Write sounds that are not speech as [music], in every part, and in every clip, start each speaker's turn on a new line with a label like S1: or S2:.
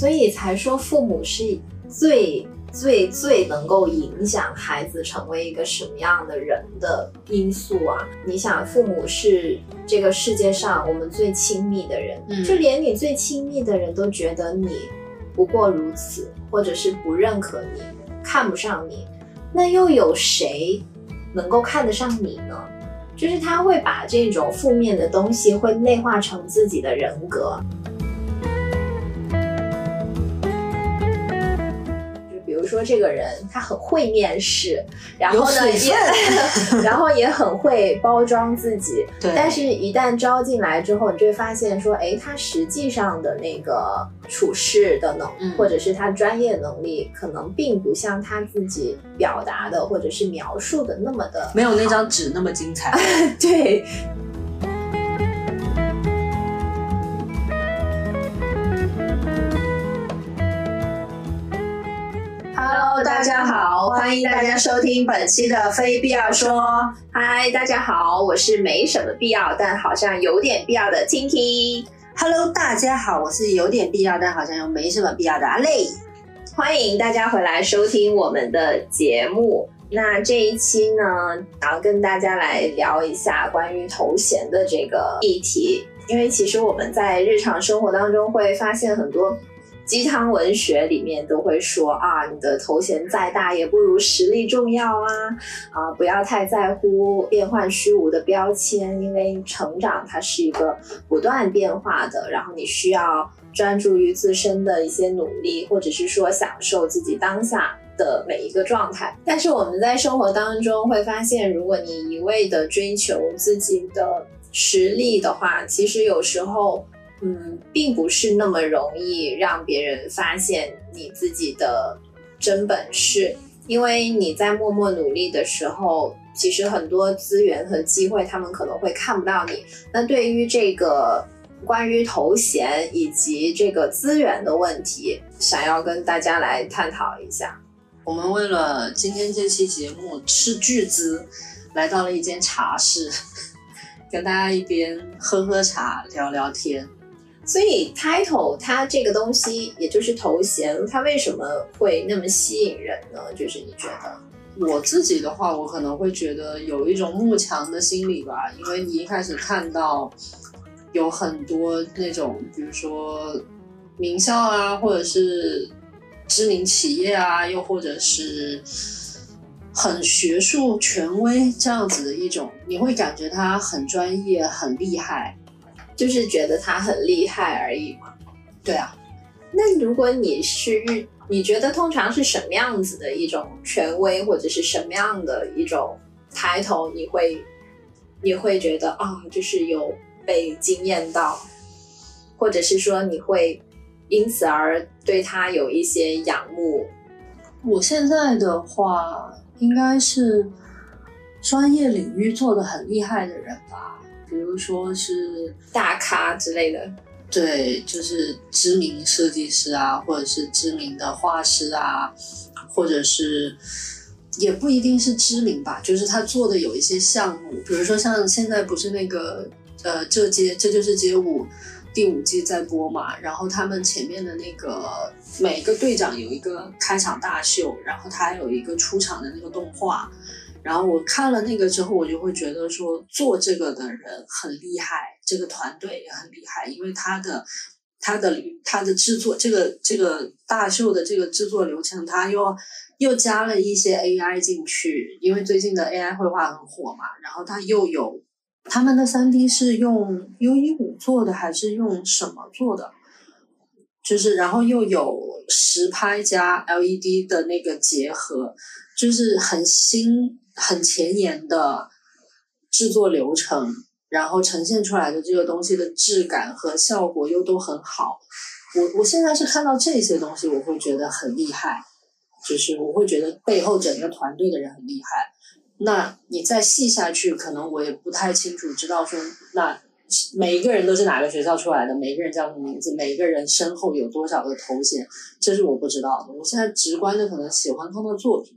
S1: 所以才说父母是最最最能够影响孩子成为一个什么样的人的因素啊！你想，父母是这个世界上我们最亲密的人，
S2: 嗯
S1: 就连你最亲密的人都觉得你不过如此，或者是不认可你、看不上你，那又有谁能够看得上你呢？就是他会把这种负面的东西会内化成自己的人格。说这个人他很会面试，然后呢也，[laughs] 然后也很会包装自己，
S2: 对，
S1: 但是，一旦招进来之后，你就会发现说，哎，他实际上的那个处事的能，
S2: 嗯
S1: 或者是他专业能力，可能并不像他自己表达的或者是描述的那么的
S2: 没有那张纸那么精彩。[laughs]
S1: 对。Hello，大家好，欢迎大家收听本期的《非必要说》。嗨，大家好，我是没什么必要，但好像有点必要的 Tinky。
S2: Hello，大家好，我是有点必要，但好像又没什么必要的阿累。
S1: 欢迎大家回来收听我们的节目。那这一期呢，想要跟大家来聊一下关于头衔的这个议题，因为其实我们在日常生活当中会发现很多鸡汤文学里面都会说啊，你的头衔再大也不如实力重要啊，啊，不要太在乎变幻虚无的标签，因为成长它是一个不断变化的，然后你需要专注于自身的一些努力，或者是说享受自己当下的每一个状态。但是我们在生活当中会发现，如果你一味的追求自己的实力的话，其实有时候，嗯，并不是那么容易让别人发现你自己的真本事，因为你在默默努力的时候。其实很多资源和机会，他们可能会看不到你。那对于这个关于头衔以及这个资源的问题，想要跟大家来探讨一下。
S2: 我们为了今天这期节目斥巨资，来到了一间茶室，[laughs] 跟大家一边喝喝茶，聊聊天。
S1: 所以 title 它这个东西，也就是头衔，它为什么会那么吸引人呢？就是你觉得？
S2: 我自己的话，我可能会觉得有一种慕强的心理吧，因为你一开始看到有很多那种，比如说名校啊，或者是知名企业啊，又或者是很学术权威这样子的一种，你会感觉他很专业、很厉害。
S1: 就是觉得他很厉害而已嘛。
S2: 对啊，
S1: 那如果你是遇，你觉得通常是什么样子的一种权威，或者是什么样的一种抬头，你会你会觉得啊，就是有被惊艳到，或者是说你会因此而对他有一些仰慕？
S2: 我现在的话，应该是专业领域做的很厉害的人吧，比如说是
S1: 大咖之类的，
S2: 对，就是知名设计师啊，或者是知名的画师啊，或者是也不一定是知名吧，就是他做的有一些项目，比如说像现在不是那个呃这街这就是街舞第五季在播嘛，然后他们前面的那个每个队长有一个开场大秀，然后他还有一个出场的那个动画。然后我看了那个之后，我就会觉得说，做这个的人很厉害，这个团队也很厉害，因为他的、他的、他的制作，这个这个大秀的这个制作流程，他又又加了一些 AI 进去，因为最近的 AI 绘画很火嘛，然后他又有他们的三 D 是用 U 一五做的，还是用什么做的？就是然后又有实拍加 LED 的那个结合，就是很新、很前沿的制作流程，然后呈现出来的这个东西的质感和效果又都很好。我我现在是看到这些东西，我会觉得很厉害，就是我会觉得背后整个团队的人很厉害。那你再细下去，可能我也不太清楚，知道说那每一个人都是哪个学校出来的，每一个人叫什么名字，每一个人身后有多少个头衔，这是我不知道的。我现在直观的可能喜欢他的作品。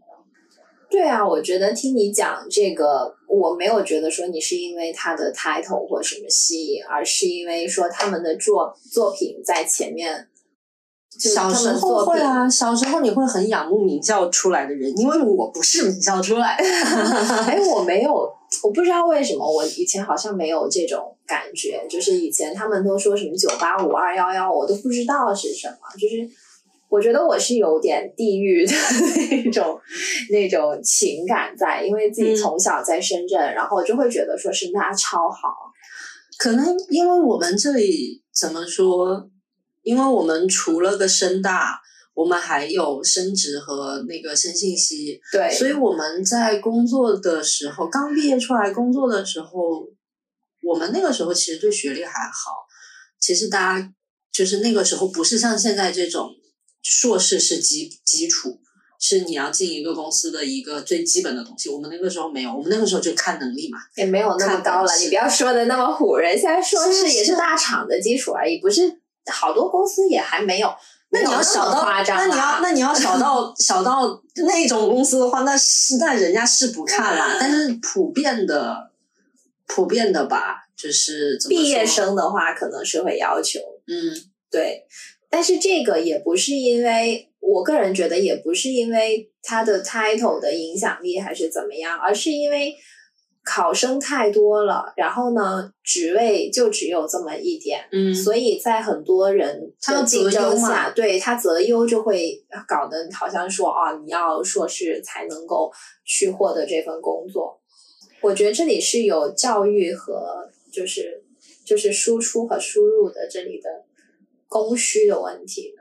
S1: 对啊，我觉得听你讲这个，我没有觉得说你是因为他的 title 或什么吸引，而是因为说他们的作作品在前面
S2: 小时候会啊，小时候你会很仰慕名校出来的人，因为我不是名校出来。[laughs]
S1: 哎，我没有，我不知道为什么，我以前好像没有这种感觉。就是以前他们都说什么九八五二幺幺，我都不知道是什么。就是我觉得我是有点地域的那种那种情感在，因为自己从小在深圳，然后就会觉得说深大超好。
S2: 可能因为我们这里怎么说？因为我们除了个深大，我们还有深职和那个深信息，
S1: 对，
S2: 所以我们在工作的时候，刚毕业出来工作的时候，我们那个时候其实对学历还好。其实大家就是那个时候不是像现在这种硕士是基基础，是你要进一个公司的一个最基本的东西。我们那个时候没有，我们那个时候就看能力嘛，
S1: 也没有那么高了。你不要说的那么唬人，现在硕士也是大厂的基础而已，不是。好多公司也还没有，
S2: 那你要小到，那你要那你要小到 [laughs] 小到那种公司的话，那是那人家是不看啦。但是普遍的，普遍的吧，就是
S1: 毕业生的话，可能是会要求，
S2: 嗯，
S1: 对。但是这个也不是因为我个人觉得，也不是因为它的 title 的影响力还是怎么样，而是因为。考生太多了，然后呢，职位就只有这么一点，
S2: 嗯，
S1: 所以在很多人的竞争下，对他择优就会搞得好像说啊，你要硕士才能够去获得这份工作。我觉得这里是有教育和就是就是输出和输入的这里的供需的问题。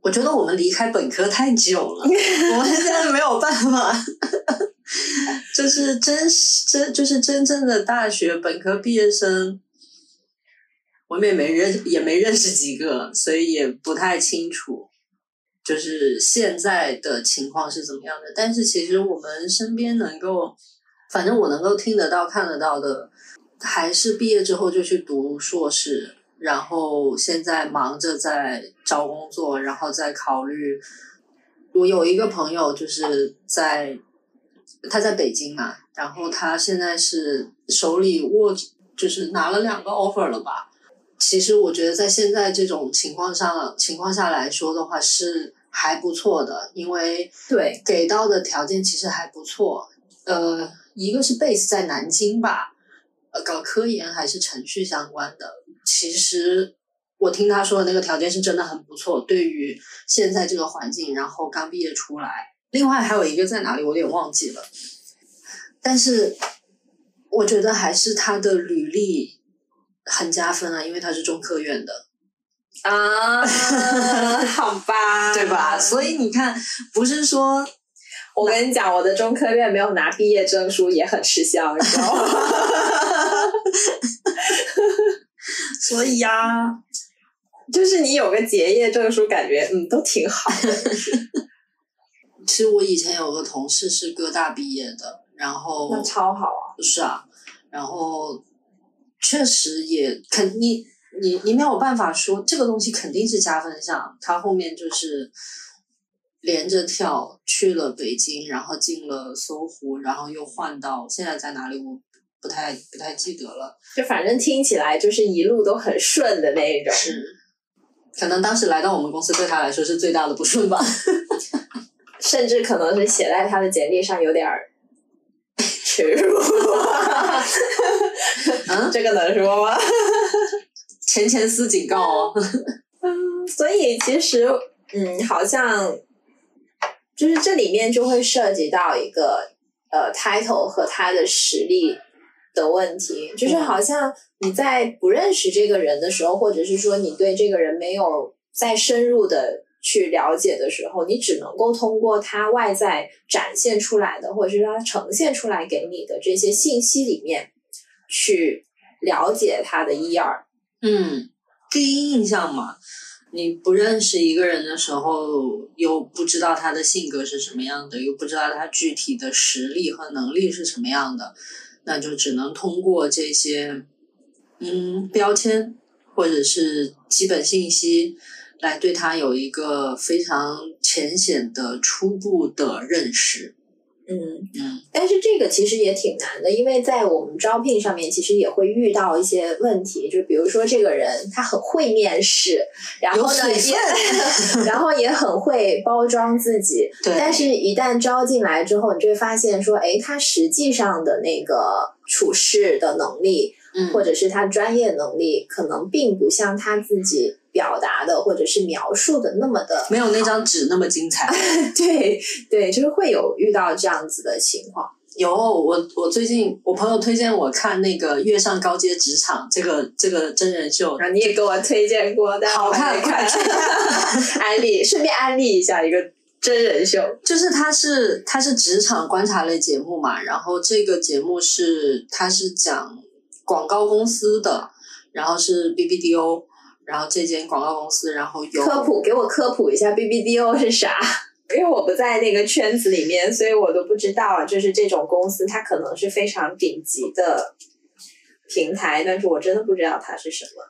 S2: 我觉得我们离开本科太久了，[laughs] 我们现在没有办法。[laughs] 就是真真就是真正的大学本科毕业生，我们也没认也没认识几个，所以也不太清楚，就是现在的情况是怎么样的。但是其实我们身边能够，反正我能够听得到、看得到的，还是毕业之后就去读硕士，然后现在忙着在找工作，然后再考虑。我有一个朋友就是在。他在北京嘛，然后他现在是手里握，就是拿了两个 offer 了吧？其实我觉得在现在这种情况上情况下来说的话是还不错的，因为
S1: 对
S2: 给到的条件其实还不错。呃，一个是 base 在南京吧，呃，搞科研还是程序相关的。其实我听他说的那个条件是真的很不错，对于现在这个环境，然后刚毕业出来。另外还有一个在哪里，我有点忘记了。但是我觉得还是他的履历很加分啊，因为他是中科院的
S1: 啊，[laughs] 好吧，
S2: 对吧？所以你看，不是说
S1: 我跟你讲，我的中科院没有拿毕业证书也很吃香，你知道吗？[laughs]
S2: 所以呀，[laughs]
S1: 就是你有个结业证书，感觉嗯都挺好的。[laughs]
S2: 其实我以前有个同事是哥大毕业的，然后
S1: 那超好啊！
S2: 是啊，然后确实也肯你你你没有办法说这个东西肯定是加分项。他后面就是连着跳去了北京，然后进了搜狐，然后又换到现在在哪里，我不太不太记得了。
S1: 就反正听起来就是一路都很顺的那一种。
S2: 是，可能当时来到我们公司对他来说是最大的不顺吧。[laughs]
S1: 甚至可能是写在他的简历上有点儿耻辱，[laughs]
S2: 嗯，[laughs]
S1: 这个能说吗？
S2: 前前司警告哦。
S1: 嗯，所以其实，嗯，好像就是这里面就会涉及到一个呃 title 和他的实力的问题，就是好像你在不认识这个人的时候，或者是说你对这个人没有再深入的。去了解的时候，你只能够通过他外在展现出来的，或者是他呈现出来给你的这些信息里面，去了解他的一二。
S2: 嗯，第一印象嘛，你不认识一个人的时候，又不知道他的性格是什么样的，又不知道他具体的实力和能力是什么样的，那就只能通过这些嗯标签或者是基本信息。来对他有一个非常浅显的初步的认识，
S1: 嗯
S2: 嗯，
S1: 但是这个其实也挺难的，因为在我们招聘上面，其实也会遇到一些问题，就比如说这个人他很会面试，然后呢也，[laughs] 然后也很会包装自己，
S2: 对。
S1: 但是一旦招进来之后，你就会发现说，哎，他实际上的那个处事的能力，
S2: 嗯。
S1: 或者是他专业能力，可能并不像他自己表达的或者是描述的那么的
S2: 没有那张纸那么精彩。[laughs]
S1: 对对，就是会有遇到这样子的情况。
S2: 有我，我最近我朋友推荐我看那个《跃上高阶职场》这个这个真人秀，
S1: 然后你也给我推荐过，但
S2: 好看
S1: 看。
S2: 快 [laughs]
S1: 安利，顺便安利一下一个真人秀。
S2: 就是它是它是职场观察类节目嘛，然后这个节目是它是讲广告公司的，然后是 BBDO，然后这间广告公司，然后有
S1: 科普，给我科普一下 BBDO 是啥？因为我不在那个圈子里面，所以我都不知道，就是这种公司它可能是非常顶级的平台，但是我真的不知道它是什么。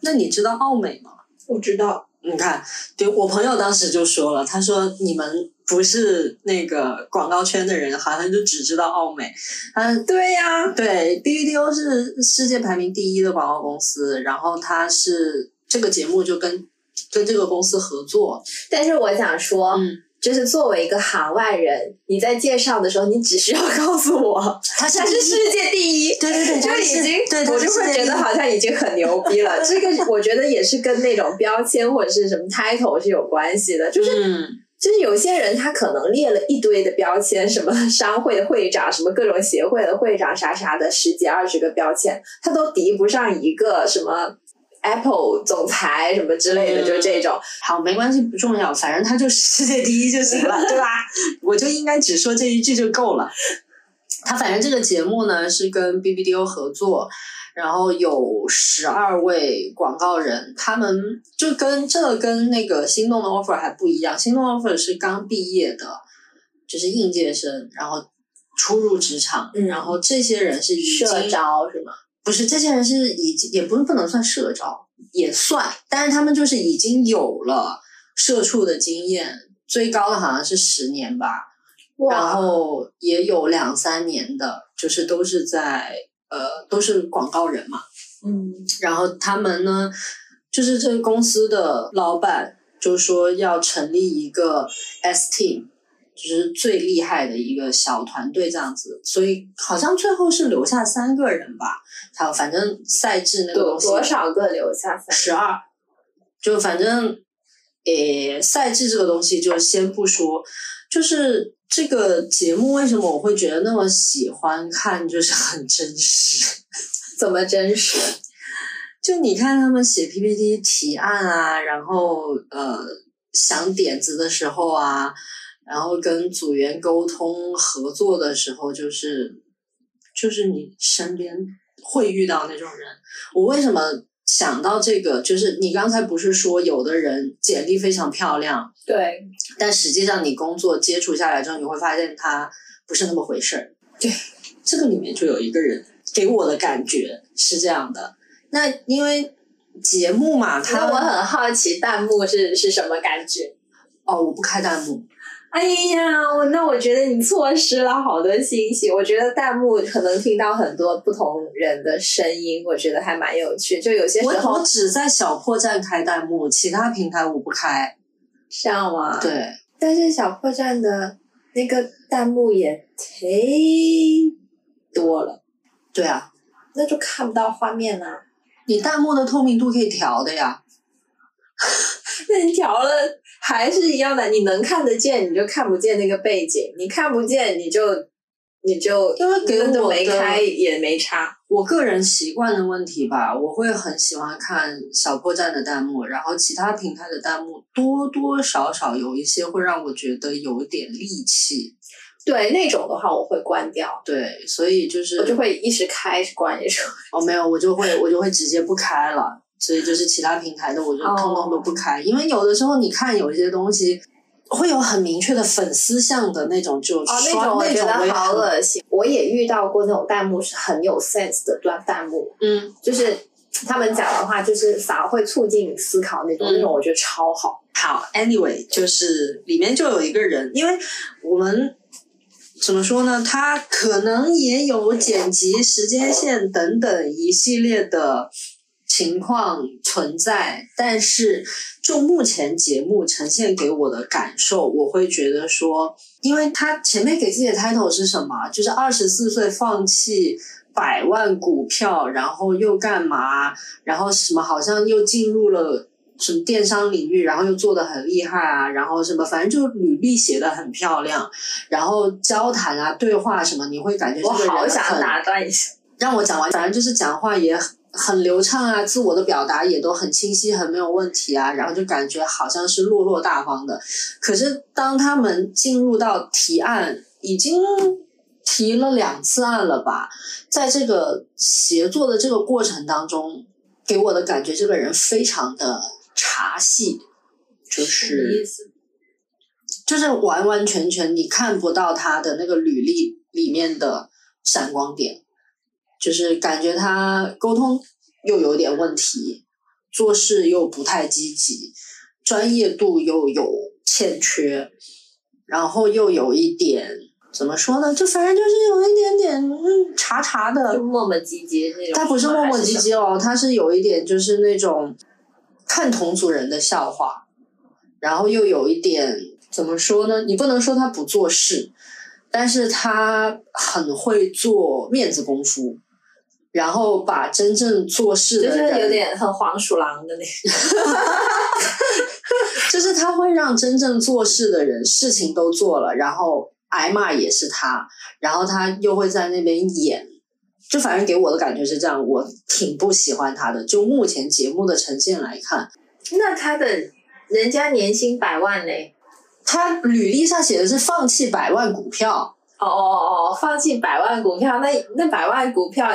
S2: 那你知道奥美吗？
S1: 我知道，
S2: 你看，对我朋友当时就说了，他说你们不是那个广告圈的人，好像就只知道奥美。嗯
S1: 对呀、
S2: 对 BBDO 是世界排名第一的广告公司，然后它是这个节目就跟跟这个公司合作，
S1: 但是我想说，
S2: 嗯，
S1: 就是作为一个行外人，你在介绍的时候，你只需要告诉我
S2: 他是
S1: 是世界第一，
S2: 对对对，
S1: 就已经，
S2: 对，它
S1: 我就会觉得好像已经很牛逼了。这个我觉得也是跟那种标签或者是什么 title 是有关系的，就是。
S2: 嗯，
S1: 就是有些人他可能列了一堆的标签，什么商会的会长，什么各种协会的会长，啥啥的，十几二十个标签，他都敌不上一个什么 Apple 总裁什么之类的，
S2: 嗯
S1: 就是这种。
S2: 好，没关系，不重要，反正他就是世界第一就行了，[laughs] 对吧？我就应该只说这一句就够了。他反正这个节目呢是跟 BBDO 合作，然后有十二位广告人，他们就跟这跟那个心动的 offer 还不一样，心动 offer 是刚毕业的，就是应届生，然后初入职场，
S1: 嗯
S2: 然后这些人是已经
S1: 社招是吗？
S2: 不是，这些人是已经也不是不能算社招，也算，但是他们就是已经有了社畜的经验，最高的好像是十年吧，然后也有两三年的，就是都是在呃都是广告人嘛，
S1: 嗯。
S2: 然后他们呢，就是这个公司的老板就说要成立一个 S team，就是最厉害的一个小团队这样子，所以好像最后是留下三个人吧，好，反正赛制那个
S1: 多
S2: 东西
S1: 多少个留下三
S2: 十二，就反正，诶，赛制这个东西就先不说，就是这个节目为什么我会觉得那么喜欢看，就是 [laughs] 很真实。
S1: 怎么真实？[laughs]
S2: 就你看他们写 PPT 提案啊，然后呃想点子的时候啊，然后跟组员沟通合作的时候，就是就是你身边会遇到那种人。我为什么想到这个？就是你刚才不是说有的人简历非常漂亮，
S1: 对，
S2: 但实际上你工作接触下来之后，你会发现他不是那么回事儿。
S1: 对，
S2: 这个里面就有一个人给我的感觉是这样的。那因为节目嘛，它
S1: 那我很好奇弹幕是是什么感觉？
S2: 哦，我不开弹幕，
S1: 哎呀，我那我觉得你错失了好多信息。我觉得弹幕可能听到很多不同人的声音，我觉得还蛮有趣。就有些时
S2: 我
S1: 候
S2: 我只在小破站开弹幕，其他平台我不开。
S1: 这样吗？。
S2: 对，
S1: 但是小破站的那个弹幕也忒多了，
S2: 对啊，
S1: 那就看不到画面啊。
S2: 你弹幕的透明度可以调的呀。[laughs]
S1: 那你调了还是一样的，你能看得见你就看不见那个背景，你看不见你就你就
S2: 因为给
S1: 那就没开也没差。
S2: 我个人习惯的问题吧，我会很喜欢看小破站的弹幕，然后其他平台的弹幕多多少少有一些会让我觉得有点戾气。
S1: 对那种的话，我会关掉，
S2: 对，所以就是
S1: 我就会一时开关一时关。
S2: 哦，没有，我就会我就会直接不开了。所以就是其他平台的我就
S1: 哦
S2: 通通都不开，因为有的时候你看有一些东西会有很明确的粉丝向的那种，就
S1: 哦，那种我觉得好恶心。我也遇到过那种弹幕是很有 sense 的段弹幕，
S2: 嗯，
S1: 就是他们讲的话，就是反而会促进你思考那种，
S2: 嗯
S1: 那种我觉得超好。
S2: 好，anyway，就是里面就有一个人，因为我们怎么说呢？他可能也有剪辑时间线等等一系列的情况存在，但是就目前节目呈现给我的感受，我会觉得说，因为他前面给自己的 title 是什么？就是二十四岁放弃百万股票，然后又干嘛？然后什么？好像又进入了。什么电商领域，然后又做的很厉害啊，然后什么，反正就履历写的很漂亮，然后交谈啊、对话什么，你会感觉
S1: 我好想打断一下，
S2: 让我讲完。反正就是讲话也很流畅啊，自我的表达也都很清晰，很没有问题啊，然后就感觉好像是落落大方的。可是当他们进入到提案，已经提了两次案了吧，在这个协作的这个过程当中，给我的感觉，这个人非常的。茶戏就是就是完完全全你看不到他的那个履历里面的闪光点，就是感觉他沟通又有点问题，做事又不太积极，专业度又有欠缺，然后又有一点怎么说呢？就反正就是有一点点嗯茶茶的，
S1: 磨磨唧唧那种。
S2: 他不是磨磨唧唧哦，他是有一点就是那种。看同组人的笑话，然后又有一点怎么说呢？你不能说他不做事，但是他很会做面子功夫，然后把真正做事的
S1: 人，有点很黄鼠狼的那种，[laughs]
S2: 就是他会让真正做事的人事情都做了，然后挨骂也是他，然后他又会在那边演。就反正给我的感觉是这样，我挺不喜欢他的。就目前节目的呈现来看，[laughs]
S1: 那他的人家年薪百万嘞，
S2: 他履历上写的是放弃百万股票。
S1: 哦哦哦，放弃百万股票，那那百万股票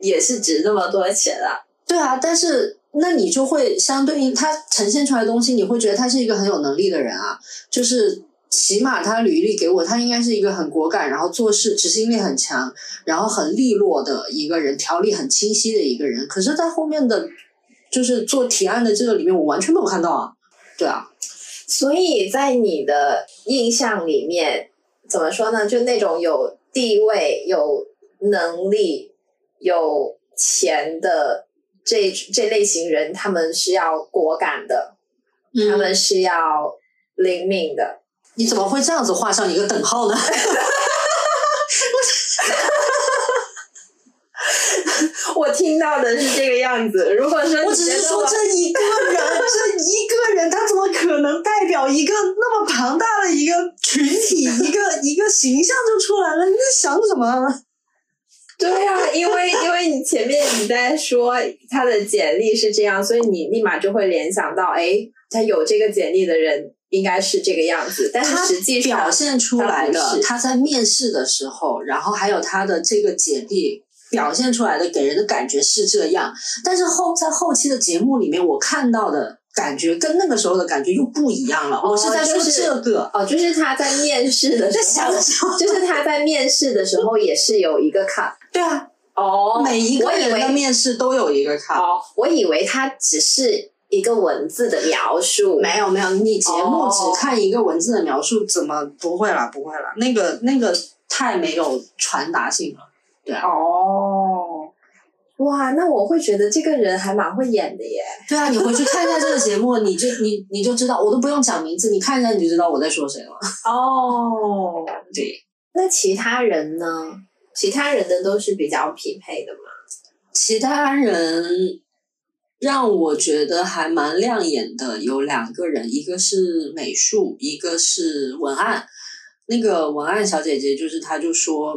S1: 也是值那么多钱啊？
S2: 对啊，但是那你就会相对应他呈现出来的东西，你会觉得他是一个很有能力的人啊，就是。起码他履历给我，他应该是一个很果敢，然后做事执行力很强，然后很利落的一个人，条理很清晰的一个人。可是，在后面的，就是做提案的这个里面，我完全没有看到啊。对啊，
S1: 所以在你的印象里面，怎么说呢？就那种有地位、有能力、有钱的这这类型人，他们是要果敢的，他们是要灵敏的。
S2: 你怎么会这样子画上一个等号呢？[laughs]
S1: 我听到的是这个样子。如果说
S2: 我只是说这一个人，这一个人，他怎么可能代表一个那么庞大的一个群体，一个一个形象就出来了？你在想什么？
S1: 对呀，因为因为你前面你在说他的简历是这样，所以你立马就会联想到，哎，他有这个简历的人。应该是这个样子，但是实际
S2: 上表现出来的，他在面试的时候，然后还有他的这个简历表现出来的，给人的感觉是这样。但是后在后期的节目里面，我看到的感觉跟那个时候的感觉又不一样了。我是在说这个
S1: 哦，就是他在面试的时候，[laughs] 就是他在面试的时候也是有一个卡。
S2: 对啊，
S1: 哦，
S2: 每一个人的面试都有一个卡。
S1: 哦，我以为他只是。一个文字的描述
S2: 没有没有，你节目只看一个文字的描述，怎么不会啦？不会啦，那个那个太没有传达性了，对啊。
S1: 哦，哇，那我会觉得这个人还蛮会演的耶。
S2: 对啊，你回去看一下这个节目，你就你你就知道，我都不用讲名字，你看一下你就知道我在说谁了。
S1: 哦，
S2: 对。
S1: 那其他人呢？其他人的都是比较匹配的嘛？
S2: 其他人。让我觉得还蛮亮眼的有两个人，一个是美术，一个是文案。那个文案小姐姐就是她，就说，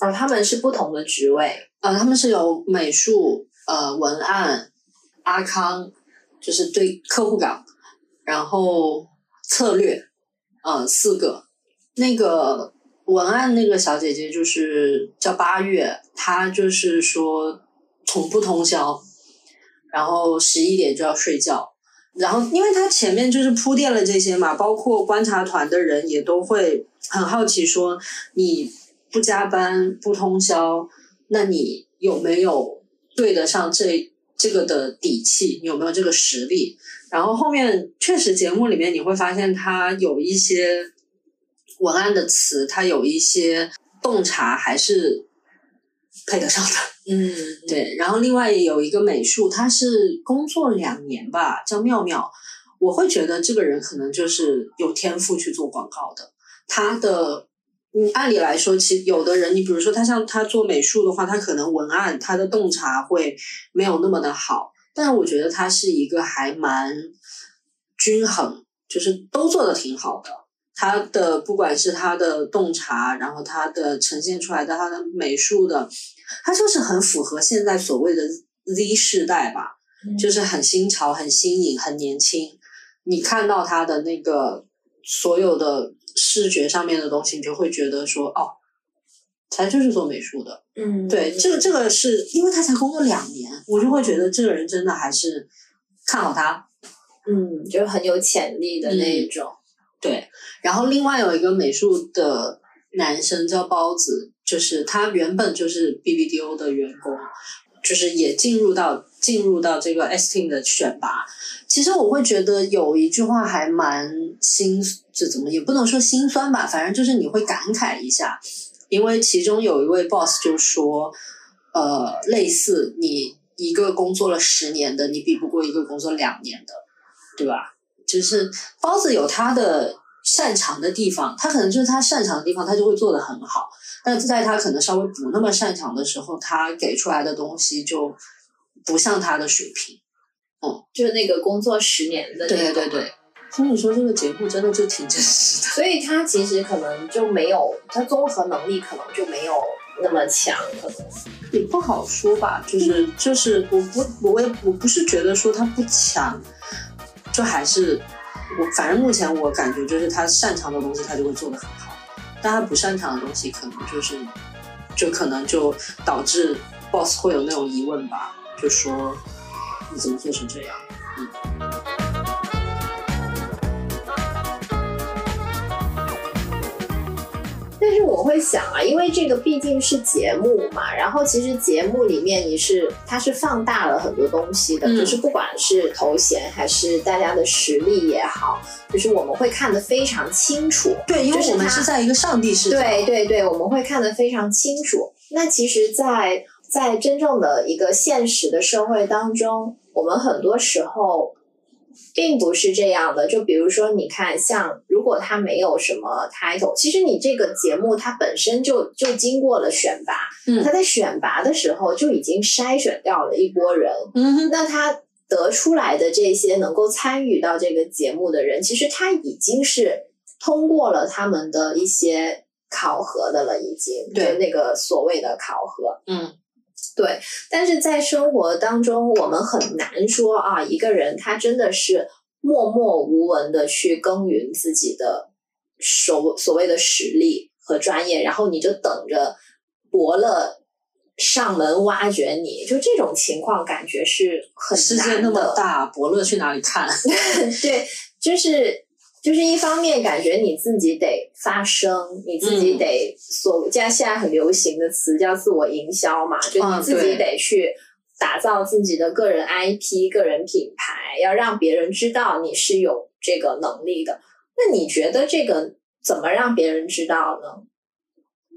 S1: 哦，他们是不同的职位，
S2: 呃，他们是有美术、呃，文案、阿康，就是对客户岗，然后策略，呃，四个。那个文案那个小姐姐就是叫八月，她就是说从不通宵。然后十一点就要睡觉，然后因为他前面就是铺垫了这些嘛，包括观察团的人也都会很好奇说，你不加班不通宵，那你有没有对得上这这个的底气？有没有这个实力？然后后面确实节目里面你会发现他有一些文案的词，它有一些洞察还是配得上的。
S1: 嗯，
S2: 对，然后另外有一个美术，他是工作两年吧，叫妙妙。我会觉得这个人可能就是有天赋去做广告的。他的，嗯，按理来说，其实有的人，你比如说他像他做美术的话，他可能文案他的洞察会没有那么的好，但是我觉得他是一个还蛮均衡，就是都做的挺好的。他的不管是他的洞察，然后他的呈现出来的他的美术的，他就是很符合现在所谓的 Z 世代吧，就是很新潮、很新颖、很年轻。你看到他的那个所有的视觉上面的东西，你就会觉得说，哦，他就是做美术的。
S1: 嗯，
S2: 对，这个这个是因为他才工作两年，我就会觉得这个人真的还是看好他。
S1: 嗯，就是很有潜力的那一种。
S2: 对，然后另外有一个美术的男生叫包子，就是他原本就是 BBDO 的员工，就是也进入到进入到这个 ST 的选拔。其实我会觉得有一句话还蛮心，这怎么也不能说心酸吧，反正就是你会感慨一下，因为其中有一位 boss 就说，呃，类似你一个工作了十年的，你比不过一个工作两年的，对吧？就是包子有他的擅长的地方，他可能就是他擅长的地方，他就会做得很好。但是在他可能稍微不那么擅长的时候，他给出来的东西就不像他的水平。
S1: 嗯，就是那个工作十年的。
S2: 对对对。所以你说这个节目真的就挺真实的。
S1: 所以他其实可能就没有，他综合能力可能就没有那么强，可能
S2: 也不好说吧。就是就是，我不我也我不是觉得说他不强。就还是我，反正目前我感觉就是他擅长的东西，他就会做得很好；但他不擅长的东西，可能就是，就可能就导致 boss 会有那种疑问吧，就说你怎么做成这样？
S1: 是我会想啊，因为这个毕竟是节目嘛，然后其实节目里面你是它是放大了很多东西的，就是不管是头衔还是大家的实力也好，就是我们会看得非常清楚。
S2: 对，因为我们是在一个上帝视角。
S1: 对对对，我们会看得非常清楚。那其实，在在真正的一个现实的社会当中，我们很多时候。并不是这样的，就比如说，你看，像如果他没有什么 title，其实你这个节目它本身就就经过了选拔，嗯，他在选拔的时候就已经筛选掉了一波人，
S2: 嗯，
S1: 那他得出来的这些能够参与到这个节目的人，其实他已经是通过了他们的一些考核的了，已经
S2: 对。
S1: 那个所谓的考核，
S2: 嗯。
S1: 对，但是在生活当中，我们很难说啊，一个人他真的是默默无闻的去耕耘自己的所所谓的实力和专业，然后你就等着伯乐上门挖掘你，就这种情况感觉是很
S2: 世界那么大，伯乐去哪里看？[laughs]
S1: 对，就是。就是一方面感觉你自己得发声，你自己得所加现在很流行的词叫自我营销嘛，就你自己得去打造自己的个人 IP、个人品牌，要让别人知道你是有这个能力的。那你觉得这个怎么让别人知道呢？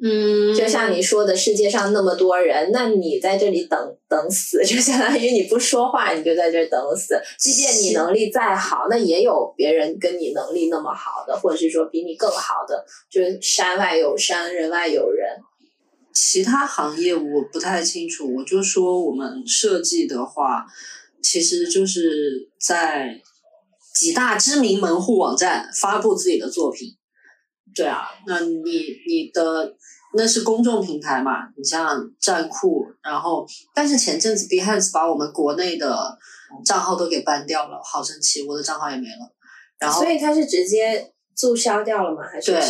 S2: 嗯，
S1: 就像你说的，世界上那么多人，那你在这里等等死，就相当于你不说话，你就在这等死。即便你能力再好，那也有别人跟你能力那么好的，或者是说比你更好的，就是山外有山，人外有人。
S2: 其他行业我不太清楚，我就说我们设计的话，其实就是在几大知名门户网站发布自己的作品。对啊，那你你的。那是公众平台嘛？你像站酷，然后但是前阵子 Behance 把我们国内的账号都给 ban 掉了，好神奇，我的账号也没了。然后
S1: 所以它是直接注销掉了吗？还是？
S2: 对。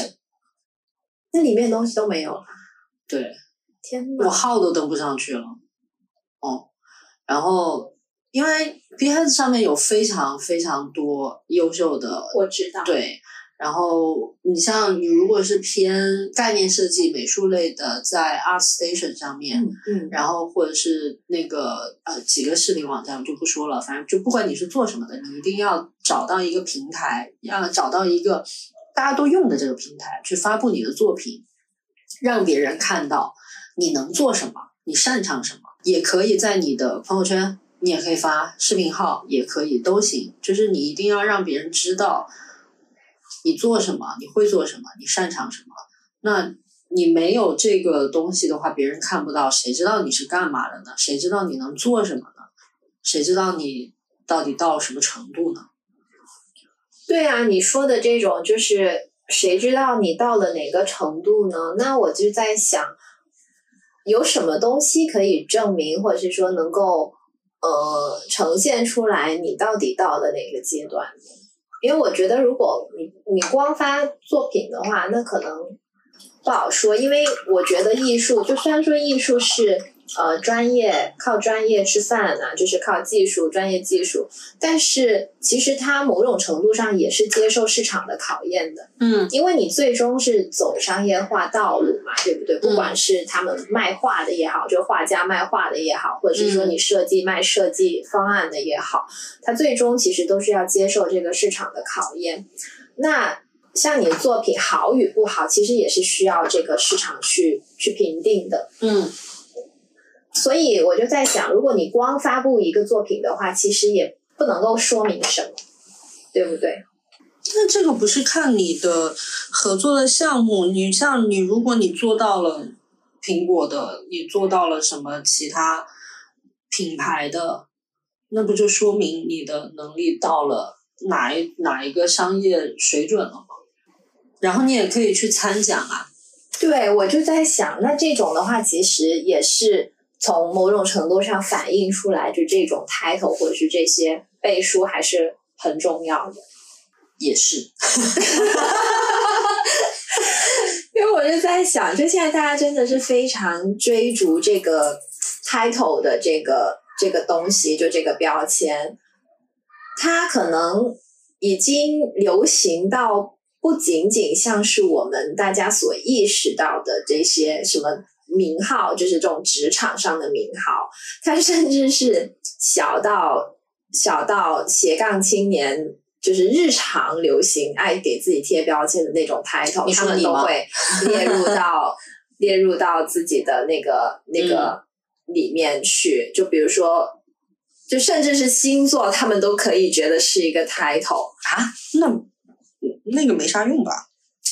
S1: 那里面东西都没有了。
S2: 对。
S1: 天呐！
S2: 我号都登不上去了。哦。然后因为 Behance 上面有非常非常多优秀的，
S1: 我知道。
S2: 对。然后你像你如果是偏概念设计、美术类的，在 ArtStation 上面，
S1: 嗯，
S2: 然后或者是那个呃几个视频网站我就不说了，反正就不管你是做什么的，你一定要找到一个平台，要找到一个大家都用的这个平台去发布你的作品，让别人看到你能做什么，你擅长什么，也可以在你的朋友圈，你也可以发视频号，也可以都行。就是你一定要让别人知道你做什么，你会做什么，你擅长什么。那你没有这个东西的话，别人看不到，谁知道你是干嘛的呢？谁知道你能做什么呢？谁知道你到底到什么程度呢？
S1: 对啊，你说的这种就是谁知道你到了哪个程度呢？那我就在想，有什么东西可以证明，或者是说能够呃呈现出来你到底到了哪个阶段？因为我觉得，如果你你光发作品的话，那可能不好说。因为我觉得艺术，就虽然说艺术是。呃，专业靠专业吃饭呢，就是靠技术，专业技术。但是其实它某种程度上也是接受市场的考验的，
S2: 嗯，
S1: 因为你最终是走商业化道路嘛，对不对？不管是他们卖画的也好，就画家卖画的也好，或者是说你设计卖设计方案的也好，它最终其实都是要接受这个市场的考验。那像你的作品好与不好，其实也是需要这个市场去去评定的，
S2: 嗯。
S1: 所以我就在想，如果你光发布一个作品的话，其实也不能够说明什么，对不对？
S2: 那这个不是看你的合作的项目，你像你，如果你做到了苹果的，你做到了什么其他品牌的，那不就说明你的能力到了哪一哪一个商业水准了吗？然后你也可以去参奖啊。
S1: 对，我就在想，那这种的话，其实也是。从某种程度上反映出来，就这种 title 或者是这些背书还是很重要的，
S2: 也是，[laughs]
S1: 因为我就在想，就现在大家真的是非常追逐这个 title 的这个这个东西，就这个标签，它可能已经流行到不仅仅像是我们大家所意识到的这些什么。名号就是这种职场上的名号，[laughs] 它甚至是小到小到斜杠青年，就是日常流行爱给自己贴标签的那种 title，他们都会列入到 [laughs] 列入到自己的那个那个里面去。就比如说，就甚至是星座，他们都可以觉得是一个 title
S2: 啊？那那个没啥用吧？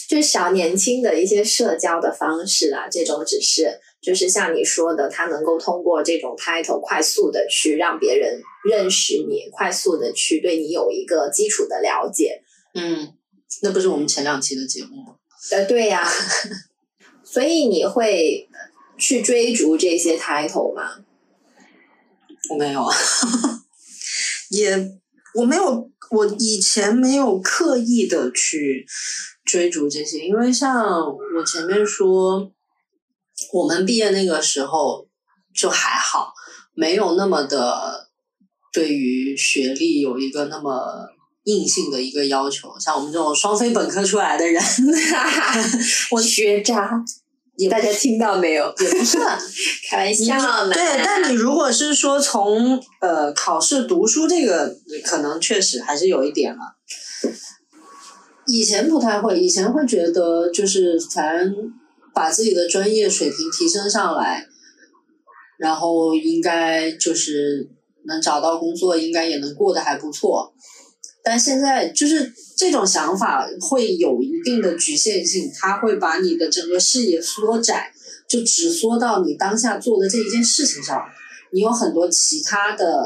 S1: 就是小年轻的一些社交的方式啊，这种只是就是像你说的，他能够通过这种 title 快速的去让别人认识你，快速的去对你有一个基础的了解。
S2: 嗯，那不是我们前两期的节目吗？
S1: 呃，对呀。[laughs] 所以你会去追逐这些 title 吗？
S2: 我没有，[laughs] 也我没有，我以前没有刻意的去。追逐这些，因为像我前面说，我们毕业那个时候就还好，没有那么的对于学历有一个那么硬性的一个要求。像我们这种双非本科出来的人，[laughs] [laughs]
S1: 我学渣，大家听到没有？
S2: 也不算 [laughs]
S1: 开玩笑
S2: 对，但你如果是说从呃考试读书这个，可能确实还是有一点了。以前不太会，以前会觉得就是咱把自己的专业水平提升上来，然后应该就是能找到工作，应该也能过得还不错。但现在就是这种想法会有一定的局限性，它会把你的整个视野缩窄，就只缩到你当下做的这一件事情上。你有很多其他的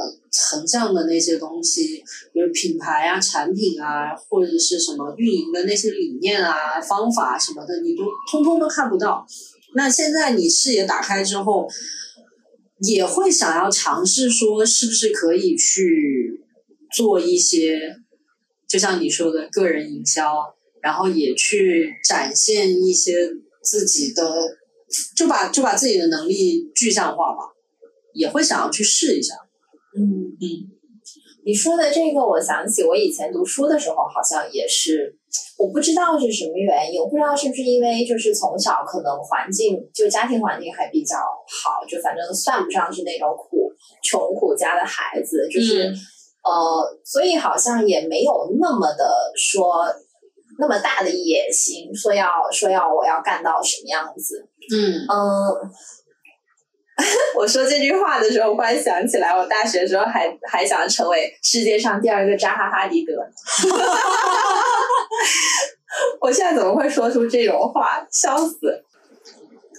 S2: 横向的那些东西，比如品牌啊、产品啊，或者是什么运营的那些理念啊、方法什么的，你都通通都看不到。那现在你视野打开之后，也会想要尝试说，是不是可以去做一些，就像你说的个人营销，然后也去展现一些自己的，就把就把自己的能力具象化吧。也会想要去试一下，
S1: 嗯嗯，你说的这个，我想起我以前读书的时候，好像也是，我不知道是什么原因，我不知道是不是因为就是从小可能环境就家庭环境还比较好，就反正算不上是那种苦穷苦家的孩子，就是呃，所以好像也没有那么的说那么大的野心，说要说要我要干到什么样子。
S2: 嗯
S1: 嗯，[laughs] 我说这句话的时候，忽然想起来，我大学的时候还还想成为世界上第二个扎哈哈迪德。[laughs] 我现在怎么会说出这种话？笑死！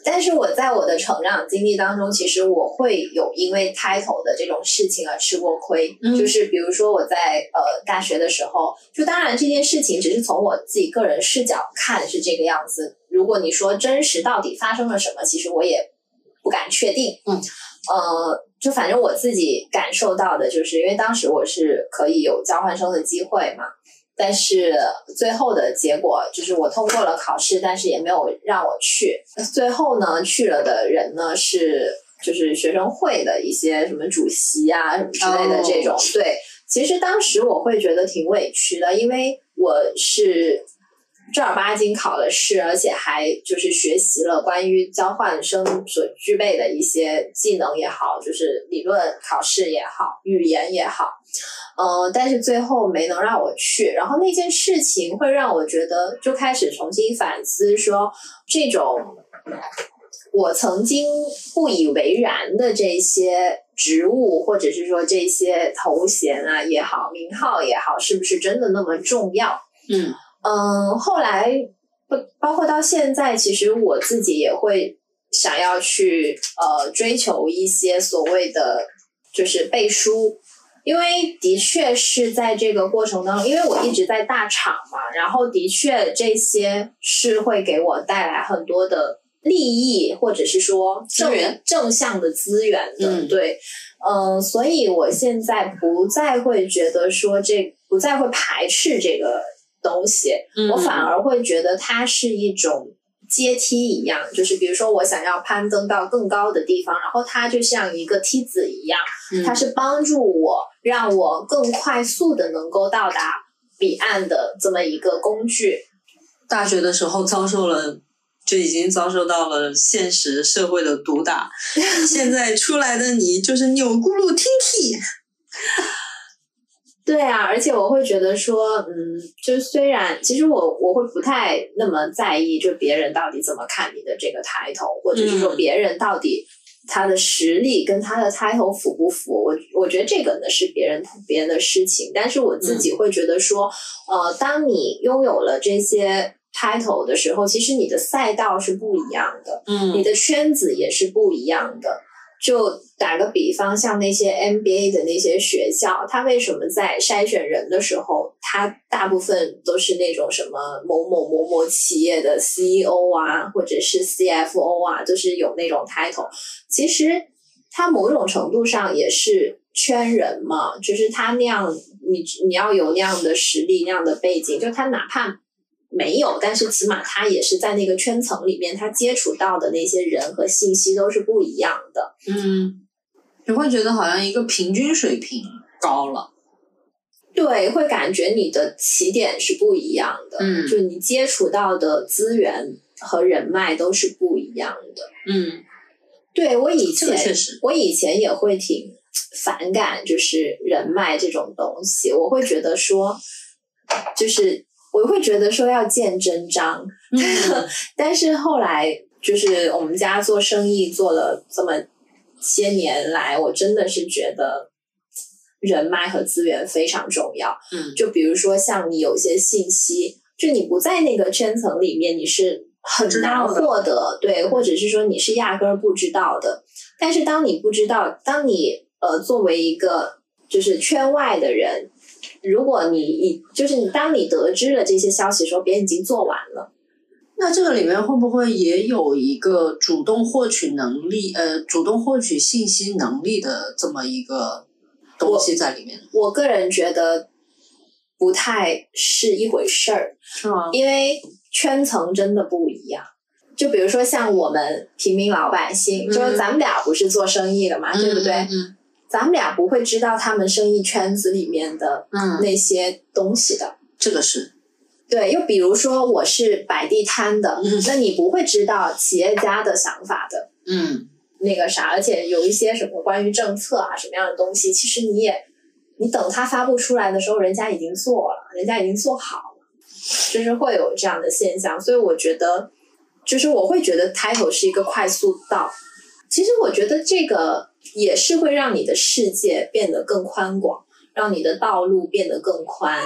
S1: 但是我在我的成长经历当中，其实我会有因为 title 的这种事情而吃过亏。
S2: 嗯
S1: 就是比如说我在呃大学的时候，就当然这件事情只是从我自己个人视角看是这个样子。如果你说真实到底发生了什么，其实我也不敢确定。
S2: 嗯，
S1: 呃，就反正我自己感受到的就是，因为当时我是可以有交换生的机会嘛。但是最后的结果就是我通过了考试，但是也没有让我去。最后呢，去了的人呢是就是学生会的一些什么主席啊什么之类的这种。对，其实当时我会觉得挺委屈的，因为我是正儿八经考了试，而且还就是学习了关于交换生所具备的一些技能也好，就是理论考试也好，语言也好。嗯，但是最后没能让我去，然后那件事情会让我觉得就开始重新反思说，这种我曾经不以为然的这些职务，或者是说这些头衔啊也好，名号也好，是不是真的那么重要？
S2: 嗯
S1: 嗯，后来不包括到现在，其实我自己也会想要去呃追求一些所谓的就是背书，因为的确是在这个过程当中，因为我一直在大厂嘛，然后的确这些是会给我带来很多的利益，或者是说正
S2: 源
S1: 正向的资源的，
S2: 嗯
S1: 对。嗯，所以我现在不再会觉得说这不再会排斥这个东西，
S2: 嗯
S1: 我反而会觉得它是一种阶梯一样，就是比如说我想要攀登到更高的地方，然后它就像一个梯子一样，
S2: 嗯
S1: 它是帮助我让我更快速的能够到达彼岸的这么一个工具。
S2: 大学的时候遭受了，就已经遭受到了现实社会的毒打。[laughs] 现在出来的你就是钮钴禄听替。
S1: 对啊，而且我会觉得说，嗯，就虽然其实我我会不太那么在意，就别人到底怎么看你的这个 title，或者是说
S2: 嗯。
S1: 别人到底他的实力跟他的 title 符不符，我我觉得这个呢是别人别人的事情，但是我自己会觉得说，呃，当你拥有了这些 title 的时候，其实你的赛道是不一样的，你
S2: 嗯
S1: 的圈子也是不一样的。就打个比方，像那些 MBA 的那些学校，它为什么在筛选人的时候，它大部分都是那种什么某某某某企业的 CEO 啊，或者是 CFO 啊，就是有那种 title。其实它某种程度上也是圈人嘛，就是他那样，你你要有那样的实力、那样的背景，就他哪怕没有，但是起码他也是在那个圈层里面，他接触到的那些人和信息都是不一样的。
S2: 嗯，你会觉得好像一个平均水平高了。
S1: 对，会感觉你的起点是不一样的，
S2: 嗯
S1: 就你接触到的资源和人脉都是不一样的。
S2: 嗯
S1: 对我以
S2: 这个
S1: 前
S2: 确实，
S1: 我以前也会挺反感，就是人脉这种东西，我会觉得说，就是我会觉得说要见真章，
S2: 嗯 [laughs]
S1: 但是后来就是我们家做生意做了这么些年来，我真的是觉得人脉和资源非常重要。
S2: 嗯
S1: 就比如说像你有些信息，就你不在那个圈层里面，你是很难获得，对，或者是说你是压根儿不知道的。但是当你不知道，当你呃作为一个就是圈外的人，如果你已就是你当你得知了这些消息的时候，别人已经做完了。
S2: 那这个里面会不会也有一个主动获取能力，呃，主动获取信息能力的这么一个东西在里面？
S1: 我个人觉得不太是一回事儿，
S2: 是吗？
S1: 因为圈层真的不一样。就比如说像我们平民老百姓，
S2: 嗯
S1: 就是咱们俩不是做生意的嘛，对不对？
S2: 嗯
S1: 咱们俩不会知道他们生意圈子里面的
S2: 嗯，
S1: 那些东西的。
S2: 这个是，
S1: 对，又比如说我是摆地摊的，
S2: 嗯
S1: 那你不会知道企业家的想法的。
S2: 嗯
S1: 那个啥，而且有一些什么关于政策啊什么样的东西，其实你也你等他发布出来的时候，人家已经做了，人家已经做好了。就是会有这样的现象，所以我觉得，就是我会觉得 title 是一个快速道。其实我觉得这个也是会让你的世界变得更宽广，让你的道路变得更宽，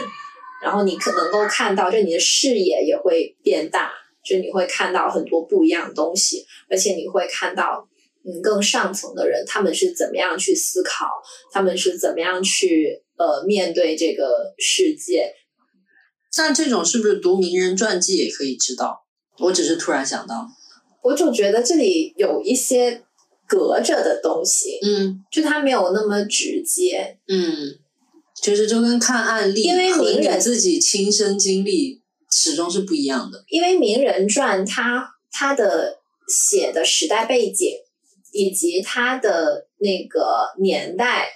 S1: 然后你可能够看到，就你的视野也会变大，就你会看到很多不一样的东西，而且你会看到。嗯，更上层的人，他们是怎么样去思考？他们是怎么样去呃面对这个世界？
S2: 像这种是不是读名人传记也可以知道？我只是突然想到，
S1: 我总觉得这里有一些隔着的东西，
S2: 嗯，
S1: 就他没有那么直接，
S2: 嗯，就是就跟看案例，
S1: 因为名人
S2: 自己亲身经历始终是不一样的。
S1: 因为名人传，他他的写的时代背景。以及他的那个年代，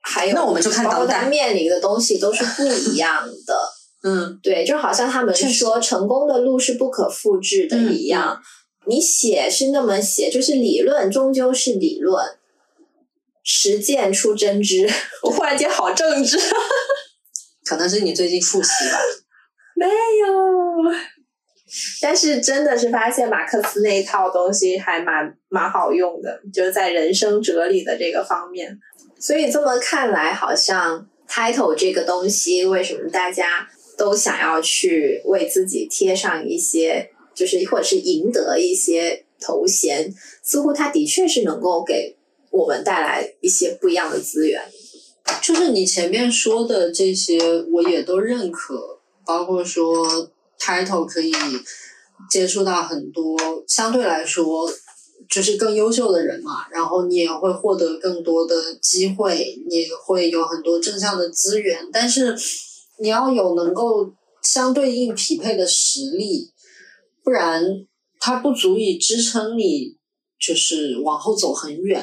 S1: 还有
S2: 那我们就看当代
S1: 面临的东西都是不一样的。[laughs]
S2: 嗯，
S1: 对，就好像他们说成功的路是不可复制的一样。你写是那么写，就是理论终究是理论，实践出真知。我 [laughs] 忽然间好正直，
S2: 可能是你最近复习吧？[laughs]
S1: 没有。但是真的是发现马克思那一套东西还蛮蛮好用的，就是在人生哲理的这个方面。所以这么看来，好像 title 这个东西，为什么大家都想要去为自己贴上一些，就是或者是赢得一些头衔？似乎它的确是能够给我们带来一些不一样的资源。
S2: 就是你前面说的这些，我也都认可，包括说。title 可以接触到很多相对来说就是更优秀的人嘛，然后你也会获得更多的机会，你会有很多正向的资源，但是你要有能够相对应匹配的实力，不然它不足以支撑你就是往后走很远。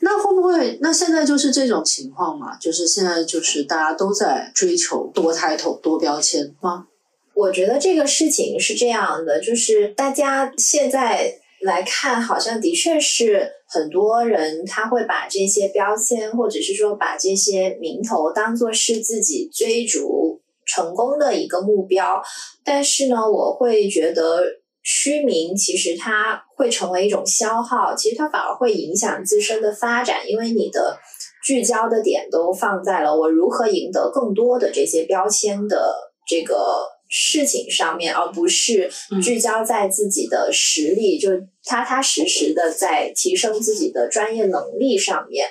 S2: 那会不会那现在就是这种情况嘛？就是现在就是大家都在追求多 title 多标签吗？
S1: 我觉得这个事情是这样的，就是大家现在来看，好像的确是很多人他会把这些标签，或者是说把这些名头当做是自己追逐成功的一个目标。但是呢，我会觉得虚名其实它会成为一种消耗，其实它反而会影响自身的发展，因为你的聚焦的点都放在了我如何赢得更多的这些标签的这个。事情上面，而不是聚焦在自己的实力，就踏踏实实的在提升自己的专业能力上面。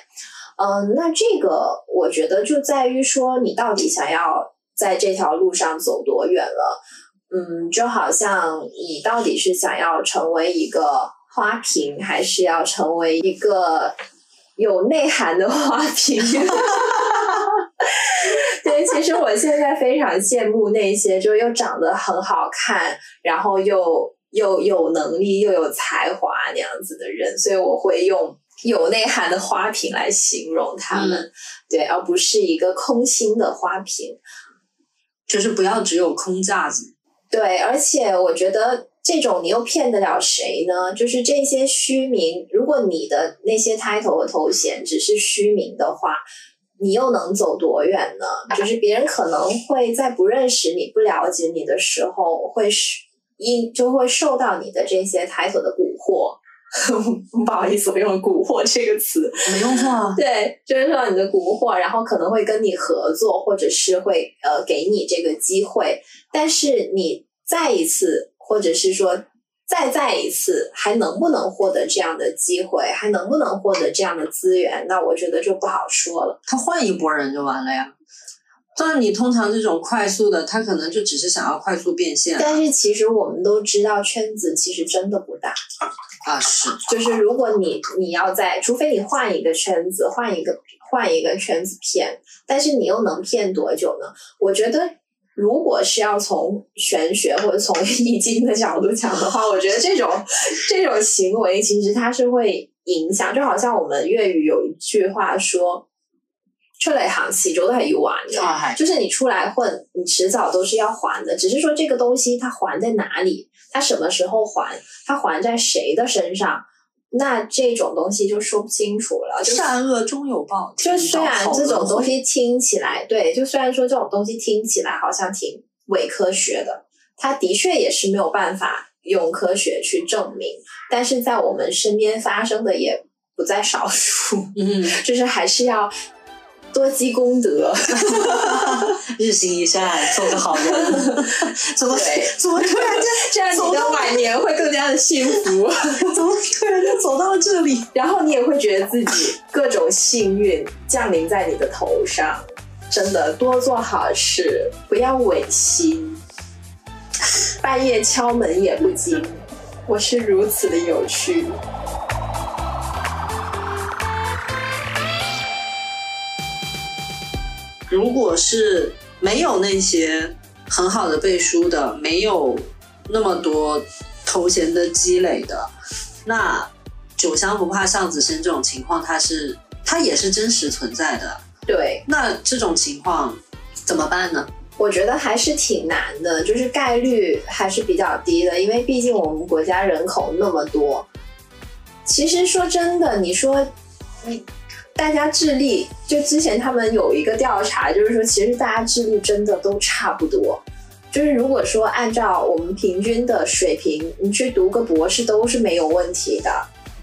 S1: 嗯，那这个我觉得就在于说，你到底想要在这条路上走多远了？嗯，就好像你到底是想要成为一个花瓶，还是要成为一个有内涵的花瓶？[laughs] 对，其实我现在非常羡慕那些就又长得很好看，然后又又有能力又有才华那样子的人，所以我会用有内涵的花瓶来形容他们，对，而不是一个空心的花瓶，
S2: 就是不要只有空架子。
S1: 对，而且我觉得这种你又骗得了谁呢？就是这些虚名，如果你的那些 title 和头衔只是虚名的话。你又能走多远呢？就是别人可能会在不认识你、不了解你的时候，会是因就会受到你的这些 title 的蛊惑。[laughs] 不好意思，我用了“蛊惑”这个词，
S2: 没用错啊。[laughs]
S1: 对，就是受到你的蛊惑，然后可能会跟你合作，或者是会呃给你这个机会。但是你再一次，或者是说。再再一次，还能不能获得这样的机会？还能不能获得这样的资源？那我觉得就不好说了。
S2: 他换一拨人就完了呀。但是你通常这种快速的，他可能就只是想要快速变现。
S1: 但是其实我们都知道，圈子其实真的不大。
S2: 啊，是。
S1: 就是如果你你要在，除非你换一个圈子，换一个换一个圈子骗，但是你又能骗多久呢？我觉得。如果是要从玄学或者从 [laughs] 易经的角度讲的话，我觉得这种这种行为其实它是会影响，就好像我们粤语有一句话说：“出来行始终都还要还的。”就是你出来混，你迟早都是要还的，只是说这个东西它还在哪里，它什么时候还，它还在谁的身上。那这种东西就说不清楚了。
S2: 善恶终有报。
S1: 就虽然这种东西听起来，对，就虽然说这种东西听起来好像挺伪科学的，它的确也是没有办法用科学去证明，但是在我们身边发生的也不在少数，
S2: 嗯，[laughs]
S1: 就是还是要多积功德。[laughs]
S2: 日行一善，做个好人。怎么
S1: 对
S2: 怎么突然间 [laughs]
S1: 这样你的晚年会更加的幸福，[laughs]
S2: 怎么突然就走到这里？
S1: 然后你也会觉得自己各种幸运降临在你的头上。真的，多做好事，不要违心。半夜敲门也不惊，我是如此的有趣。
S2: 如果是没有那些很好的背书的，没有那么多头衔的积累的，那酒香不怕巷子深这种情况，它是它也是真实存在的。
S1: 对，
S2: 那这种情况怎么办呢？
S1: 我觉得还是挺难的，就是概率还是比较低的，因为毕竟我们国家人口那么多。其实说真的，你说你大家智力，就之前他们有一个调查，就是说其实大家智力真的都差不多。就是如果说按照我们平均的水平，你去读个博士都是没有问题的。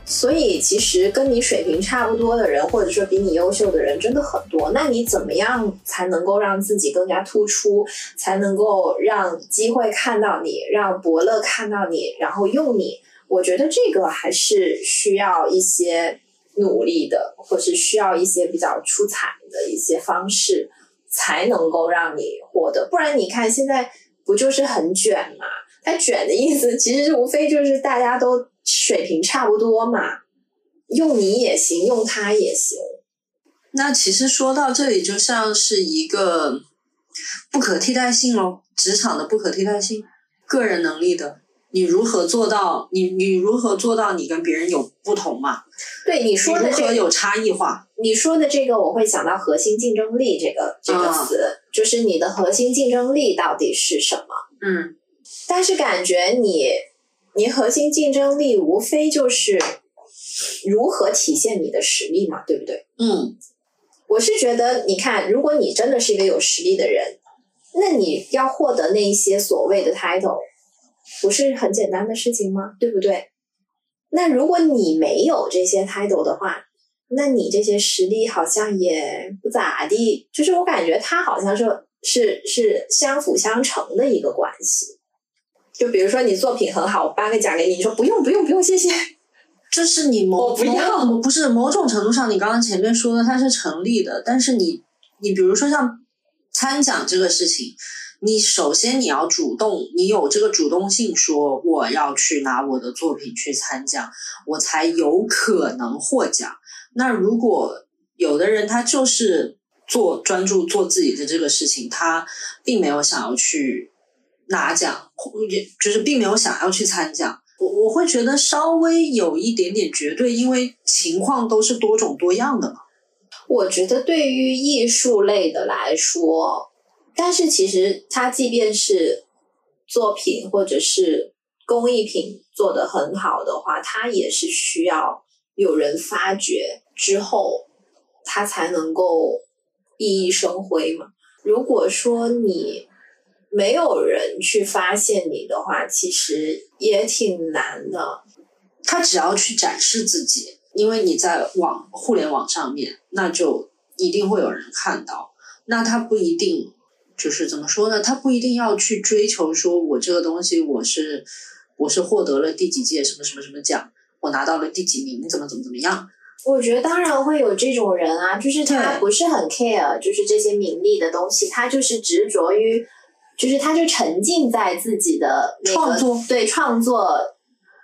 S1: 所以其实跟你水平差不多的人，或者说比你优秀的人，真的很多。那你怎么样才能够让自己更加突出，才能够让机会看到你，让伯乐看到你，然后用你？我觉得这个还是需要一些努力的，或是需要一些比较出彩的一些方式，才能够让你获得。不然你看现在不就是很卷嘛？它卷的意思其实无非就是大家都水平差不多嘛，用你也行，用他也行。
S2: 那其实说到这里，就像是一个不可替代性咯，职场的不可替代性，个人能力的，你如何做到？你你如何做到你跟别人有不同嘛？
S1: 对你说的这个，
S2: 如何有差异化？
S1: 你说的这个，我会想到核心竞争力这个这个
S2: 啊
S1: 词，就是你的核心竞争力到底是什么？
S2: 嗯
S1: 但是感觉你你核心竞争力无非就是如何体现你的实力嘛，对不对？
S2: 嗯，
S1: 我是觉得，你看，如果你真的是一个有实力的人，那你要获得那一些所谓的 title，不是很简单的事情吗？对不对？那如果你没有这些 title 的话，那你这些实力好像也不咋地，就是我感觉它好像是是是相辅相成的一个关系。就比如说你作品很好，我颁个奖给你，你说不用不用不用，谢谢。
S2: 这是你某
S1: 我不要
S2: 某不是某种程度上，你刚刚前面说的它是成立的，但是你你比如说像参奖这个事情，你首先你要主动，你有这个主动性，说我要去拿我的作品去参奖，我才有可能获奖。那如果有的人他就是做专注做自己的这个事情，他并没有想要去拿奖，也就是并没有想要去参奖。我我会觉得稍微有一点点绝对，因为情况都是多种多样的嘛。
S1: 我觉得对于艺术类的来说，但是其实它即便是作品或者是工艺品做得很好的话，它也是需要有人发掘之后，它才能够熠熠生辉嘛。如果说你没有人去发现你的话，其实也挺难的。
S2: 他只要去展示自己，因为你在网互联网上面，那就一定会有人看到。那他不一定就是怎么说呢？他不一定要去追求说我这个东西我是我是获得了第几届什么什么什么奖，我拿到了第几名，怎么怎么怎么样。
S1: 我觉得当然会有这种人啊，就是他不是很 care，就是这些名利的东西，他就是执着于，就是他就沉浸在自己的那个
S2: 创作
S1: 对创作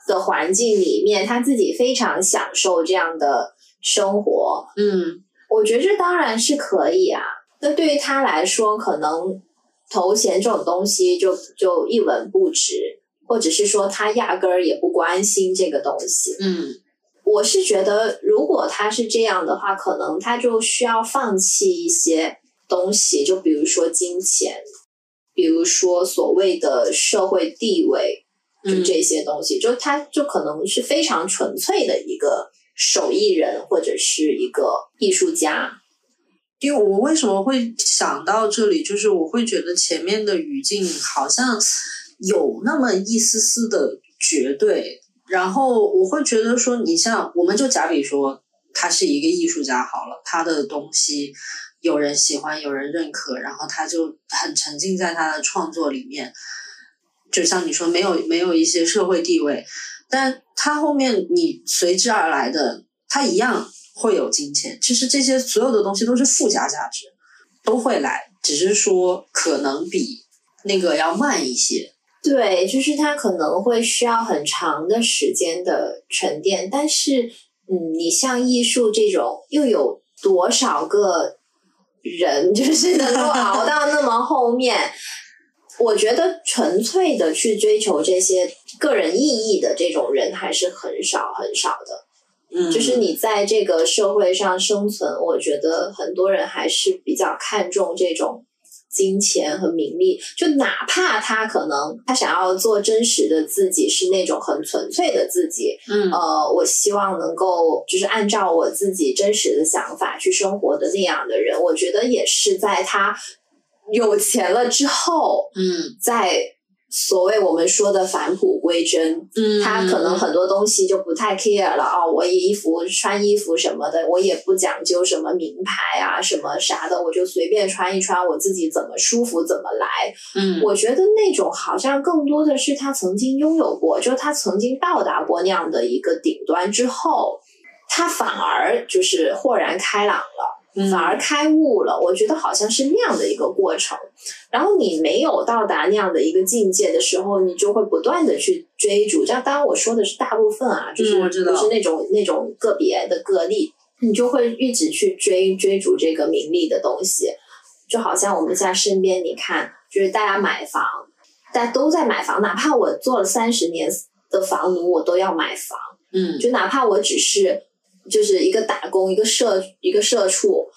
S1: 的环境里面，他自己非常享受这样的生活。
S2: 嗯，
S1: 我觉得这当然是可以啊。那对于他来说，可能头衔这种东西就就一文不值，或者是说他压根儿也不关心这个东西。
S2: 嗯，
S1: 我是觉得，如果他是这样的话，可能他就需要放弃一些东西，就比如说金钱，比如说所谓的社会地位，就
S2: 嗯
S1: 这些东西，就他就可能是非常纯粹的一个手艺人或者是一个艺术家。
S2: 因为我为什么会想到这里，就是我会觉得前面的语境好像有那么一丝丝的绝对，然后我会觉得说，你像我们就假比说，他是一个艺术家好了，他的东西有人喜欢，有人认可，然后他就很沉浸在他的创作里面，就像你说，没有没有一些社会地位，但他后面你随之而来的，他一样。会有金钱，其实这些所有的东西都是附加价值，都会来，只是说可能比那个要慢一些。
S1: 对，就是它可能会需要很长的时间的沉淀，但是，嗯，你像艺术这种，又有多少个人就是能够 [laughs] 熬到那么后面？我觉得纯粹的去追求这些个人意义的这种人还是很少很少的。就是你在这个社会上生存，我觉得很多人还是比较看重这种金钱和名利。就哪怕他可能他想要做真实的自己，是那种很纯粹的自己。
S2: 嗯，
S1: 呃，我希望能够就是按照我自己真实的想法去生活的那样的人，我觉得也是在他有钱了之后，
S2: 嗯，
S1: 在。所谓我们说的返璞归真，
S2: 嗯，
S1: 他可能很多东西就不太 care 了哦。我衣服穿衣服什么的，我也不讲究什么名牌啊什么啥的，我就随便穿一穿，我自己怎么舒服怎么来。
S2: 嗯，
S1: 我觉得那种好像更多的是他曾经拥有过，就他曾经到达过那样的一个顶端之后，他反而就是豁然开朗了。反而开悟了，我觉得好像是那样的一个过程。然后你没有到达那样的一个境界的时候，你就会不断的去追逐。这样，当然我说的是大部分啊，就是不是那种那种个别的个例，你就会一直去追追逐这个名利的东西。就好像我们在身边，你看，就是大家买房，大家都在买房，哪怕我做了三十年的房奴，我都要买房。
S2: 嗯，
S1: 就哪怕我只是。就是一个打工，一个社，一个社畜，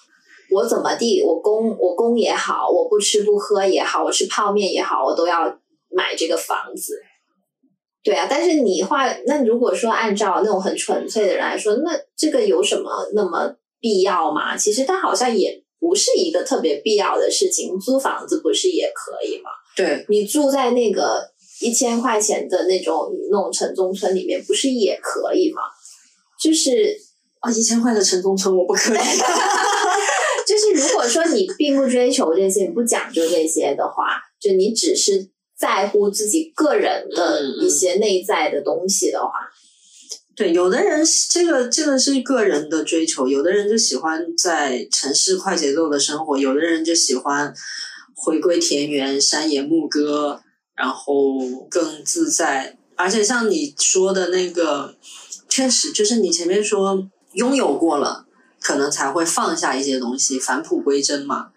S1: 我怎么地，我供我供也好，我不吃不喝也好，我吃泡面也好，我都要买这个房子。对啊，但是你话，那如果说按照那种很纯粹的人来说，那这个有什么那么必要吗？其实它好像也不是一个特别必要的事情。租房子不是也可以吗？
S2: 对，
S1: 你住在那个一千块钱的那种那种城中村里面，不是也可以吗？就是。
S2: 啊，一千块的城中村我不可以。[laughs] [laughs]
S1: 就是如果说你并不追求这些，不讲究这些的话，就你只是在乎自己个人的一些内在的东西的话，
S2: 对，有的人这个这个是个人的追求，有的人就喜欢在城市快节奏的生活，有的人就喜欢回归田园山野牧歌，然后更自在。而且像你说的那个，确实就是你前面说。拥有过了，可能才会放下一些东西，返璞归真嘛。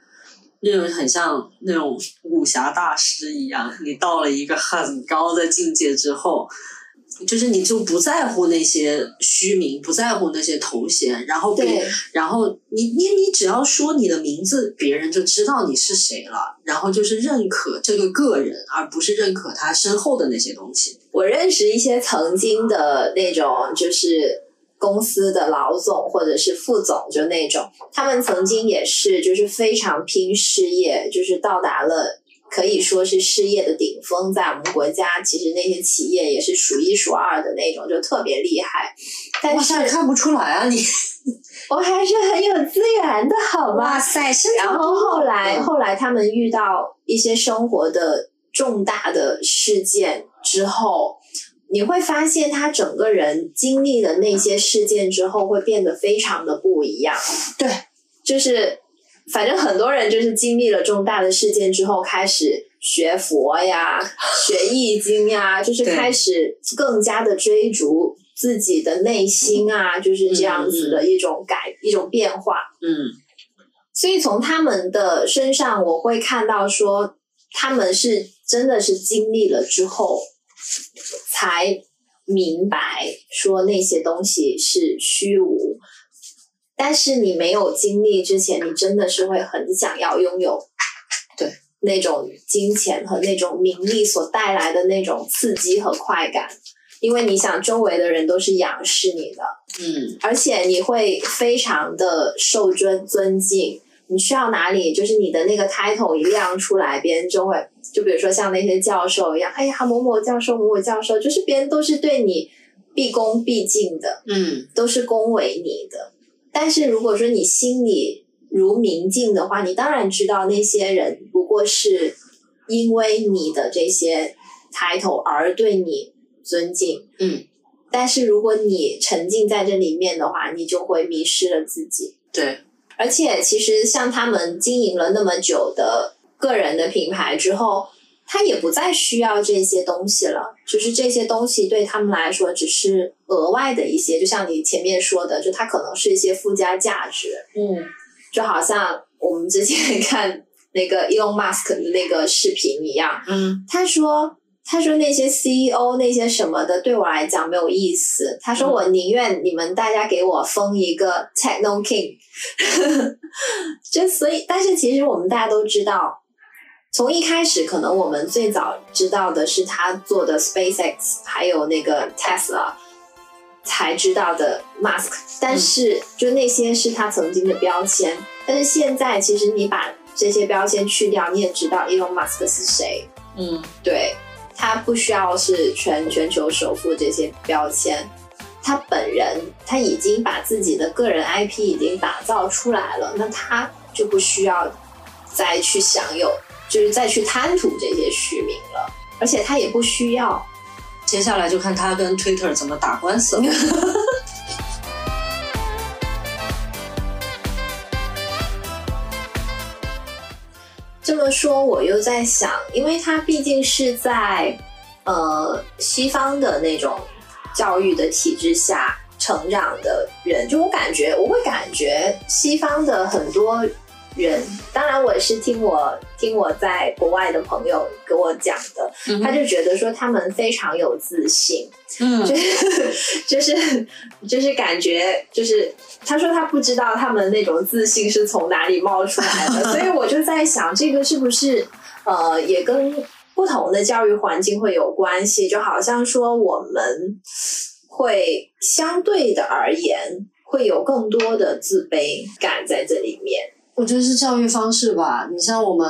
S2: 那种很像那种武侠大师一样，你到了一个很高的境界之后，就是你就不在乎那些虚名，不在乎那些头衔，然后别，然后你你你只要说你的名字，别人就知道你是谁了。然后就是认可这个个人，而不是认可他身后的那些东西。
S1: 我认识一些曾经的那种，就是。公司的老总或者是副总，就那种，他们曾经也是，就是非常拼事业，就是到达了可以说是事业的顶峰，在我们国家，其实那些企业也是数一数二的那种，就特别厉害。但是
S2: 看不出来啊，你 [laughs]
S1: 我还是很有资源的，好吗？
S2: 哇塞！
S1: 然后后来，后来他们遇到一些生活的重大的事件之后。你会发现，他整个人经历了那些事件之后，会变得非常的不一样。
S2: 对，
S1: 就是反正很多人就是经历了重大的事件之后，开始学佛呀、学易经呀，就是开始更加的追逐自己的内心啊，就是这样子的一种改、一种变化。
S2: 嗯，
S1: 所以从他们的身上，我会看到说，他们是真的是经历了之后。才明白说那些东西是虚无，但是你没有经历之前，你真的是会很想要拥有，
S2: 对。
S1: 那种金钱和那种名利所带来的那种刺激和快感，因为你想周围的人都是仰视你的，
S2: 嗯，
S1: 而且你会非常的受尊尊敬。你去到哪里，就是你的那个 title 一亮出来，别人就会，就比如说像那些教授一样，哎呀，某某教授，某某教授，就是别人都是对你毕恭毕敬的，
S2: 嗯
S1: 都是恭维你的。但是如果说你心里如明镜的话，你当然知道那些人不过是因为你的这些 title 而对你尊敬。
S2: 嗯，
S1: 但是如果你沉浸在这里面的话，你就会迷失了自己。
S2: 对，
S1: 而且其实像他们经营了那么久的个人的品牌之后，他也不再需要这些东西了。就是这些东西对他们来说只是额外的一些，就像你前面说的，就它可能是一些附加价值。
S2: 嗯
S1: 就好像我们之前 [laughs] 看那个 Elon Musk 的那个视频一样，
S2: 嗯
S1: 他说。他说那些 CEO 那些什么的对我来讲没有意思。他说
S2: 嗯
S1: 我宁愿你们大家给我封一个 Techno King，[laughs] 就所以，但是其实我们大家都知道，从一开始可能我们最早知道的是他做的 SpaceX，还有那个 Tesla，才知道的 Musk，但是就那些是他曾经的标签。但是现在其实你把这些标签去掉，你也知道 Elon Musk 是谁。
S2: 嗯
S1: 对他不需要是全全球首富这些标签，他本人他已经把自己的个人 IP 已经打造出来了，那他就不需要再去享有，就是再去贪图这些虚名了，而且他也不需要。
S2: 接下来就看他跟 Twitter 怎么打官司了。[laughs]
S1: 这么说，我又在想，因为他毕竟是在呃西方的那种教育的体制下成长的人，就我感觉，我会感觉西方的很多人，当然我也是听我听我在国外的朋友给我讲的，
S2: 嗯
S1: 他就觉得说他们非常有自信，
S2: 嗯
S1: 就是 [laughs] 就是就是感觉就是他说他不知道他们那种自信是从哪里冒出来的，[laughs] 所以我就在想这个是不是呃也跟不同的教育环境会有关系？就好像说我们会相对的而言会有更多的自卑感在这里面。
S2: 我觉得是教育方式吧。你像我们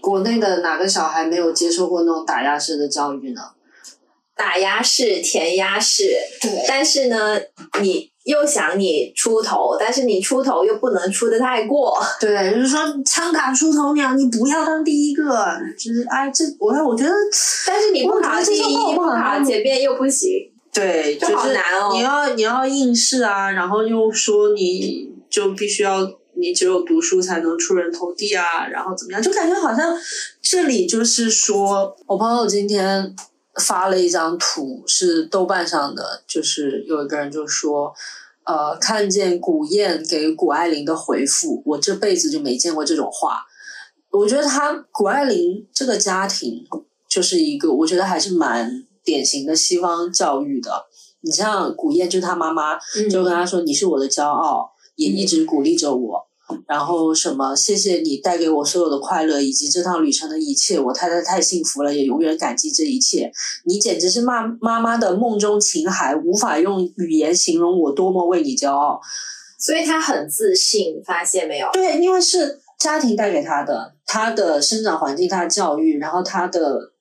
S2: 国内的哪个小孩没有接受过那种打压式的教育呢？
S1: 打压式、填鸭式，
S2: 对
S1: 但是呢，你又想你出头，但是你出头又不能出的太过。
S2: 对，就是说枪打出头鸟，你不要当第一个。就是哎，这我我觉得，
S1: 但是你不考第一，不考前面又不行，
S2: 对，
S1: 就是难哦
S2: 你要你要应试啊，然后又说你就必须要你只有读书才能出人头地啊，然后怎么样，就感觉好像这里就是说，我朋友今天发了一张图，是豆瓣上的，就是有一个人就说。呃，看见古燕给谷爱凌的回复，我这辈子就没见过这种话。我觉得他谷爱凌这个家庭就是一个，我觉得还是蛮典型的西方教育的。你像古燕，就是她妈妈就跟她说：“你是我的骄傲，也一直鼓励着我。然后什么，谢谢你带给我所有的快乐，以及这趟旅程的一切。我太太太幸福了，也永远感激这一切。你简直是妈妈妈的梦中情孩，无法用语言形容我多么为你骄傲。
S1: 所以他很自信，发现没有？
S2: 对，因为是家庭带给他的，他的生长环境，他的教育，然后他的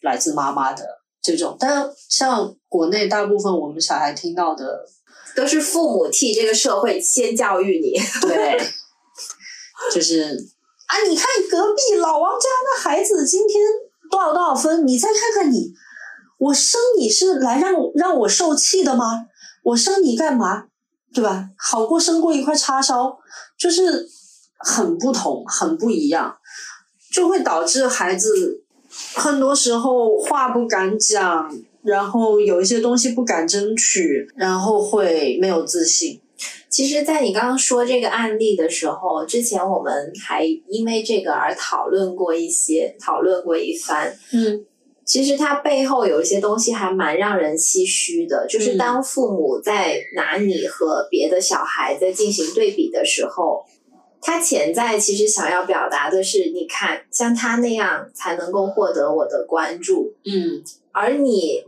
S2: 来自妈妈的这种。但像国内大部分我们小孩听到的，
S1: 都是父母替这个社会先教育你。[laughs]
S2: 对，就是啊，你看隔壁老王家的孩子今天多少多少分，你再看看你，我生你是来让让我受气的吗？我生你干嘛？对吧？好过生过一块叉烧，就是很不同，很不一样，就会导致孩子很多时候话不敢讲，然后有一些东西不敢争取，然后会没有自信。
S1: 其实，在你刚刚说这个案例的时候，之前我们还因为这个而讨论过一些，讨论过一番。
S2: 嗯
S1: 其实它背后有一些东西还蛮让人唏嘘的，就是
S2: 嗯
S1: 当父母在拿你和别的小孩在进行对比的时候，他潜在其实想要表达的是，你看像他那样才能够获得我的关注，
S2: 嗯
S1: 而你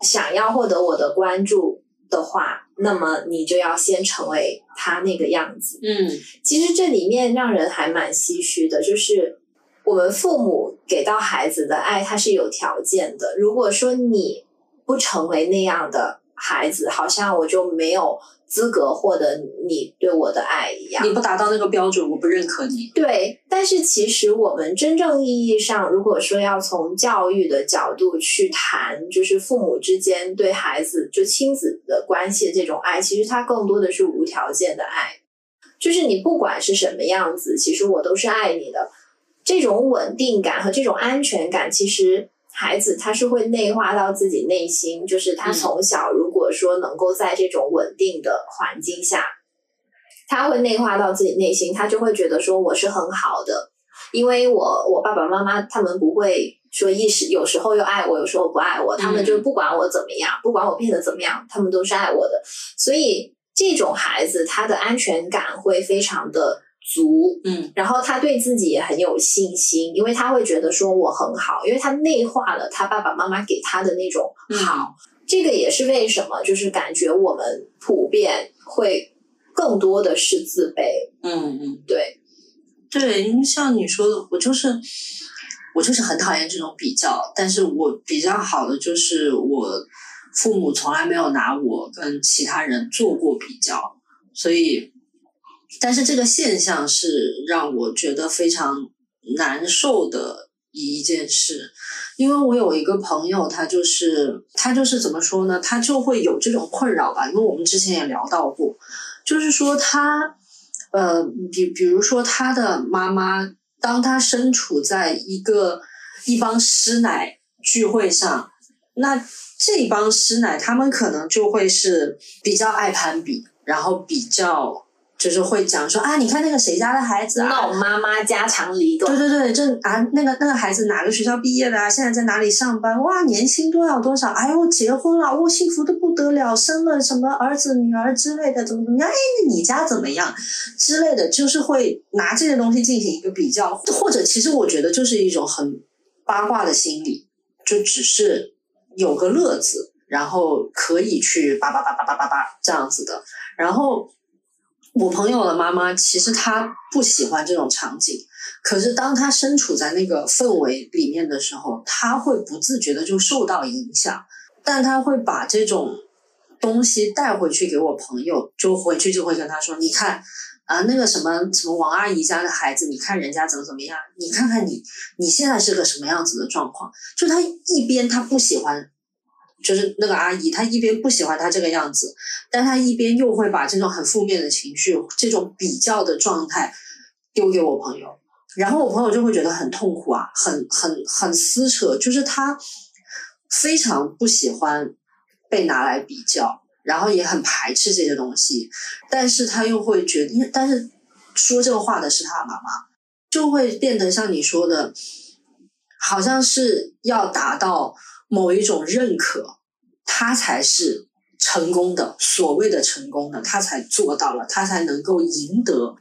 S1: 想要获得我的关注，的话，那么你就要先成为他那个样子。
S2: 嗯
S1: 其实这里面让人还蛮唏嘘的，就是我们父母给到孩子的爱，它是有条件的。如果说你不成为那样的孩子，好像我就没有资格获得你对我的爱一样。
S2: 你不达到那个标准，我不认可你。
S1: 对，但是其实我们真正意义上，如果说要从教育的角度去谈，就是父母之间对孩子就亲子的关系的这种爱，其实它更多的是无条件的爱，就是你不管是什么样子，其实我都是爱你的。这种稳定感和这种安全感，其实孩子他是会内化到自己内心，就是他
S2: 嗯。
S1: 从小如果说能够在这种稳定的环境下，他会内化到自己内心，他就会觉得说我是很好的，因为我我爸爸妈妈他们不会说一时有时候又爱我，有时候不爱我，他们就不管我怎么样，不管我变得怎么样，他们都是爱我的，所以这种孩子他的安全感会非常的足，
S2: 嗯。
S1: 然后他对自己也很有信心，因为他会觉得说我很好，因为他内化了他爸爸妈妈给他的那种好。这个也是为什么，就是感觉我们普遍会更多的是自卑，
S2: 嗯嗯，
S1: 对，
S2: 对，因为像你说的，我就是我就是很讨厌这种比较，但是我比较好的就是我父母从来没有拿我跟其他人做过比较，所以，但是这个现象是让我觉得非常难受的一件事，因为我有一个朋友，他就是他就是怎么说呢，他就会有这种困扰吧，因为我们之前也聊到过，就是说他呃，比比如说他的妈妈，当他身处在一个一帮师奶聚会上，那这帮师奶他们可能就会是比较爱攀比，然后比较就是会讲说啊，你看那个谁家的孩子啊，
S1: 闹妈妈家长里短，
S2: 对对对，这啊那个那个孩子哪个学校毕业的啊？现在在哪里上班？哇，年薪多少多少？哎呦，结婚了，哇，幸福的不得了，生了什么儿子女儿之类的，怎么怎么样？哎，那你家怎么样？之类的，就是会拿这些东西进行一个比较，或者其实我觉得就是一种很八卦的心理，就只是有个乐子，然后可以去叭叭叭叭叭叭叭这样子的，然后。我朋友的妈妈其实她不喜欢这种场景，可是当她身处在那个氛围里面的时候，她会不自觉的就受到影响，但她会把这种东西带回去给我朋友，就回去就会跟他说：“你看啊，那个什么什么王阿姨家的孩子，你看人家怎么怎么样，你看看你你现在是个什么样子的状况。”就他一边他不喜欢。就是那个阿姨，她一边不喜欢他这个样子，但她一边又会把这种很负面的情绪、这种比较的状态丢给我朋友，然后我朋友就会觉得很痛苦啊，很很很撕扯，就是他非常不喜欢被拿来比较，然后也很排斥这些东西，但是他又会觉得，但是说这个话的是他妈妈，就会变得像你说的，好像是要达到某一种认可，他才是成功的，所谓的成功的，他才做到了，他才能够赢得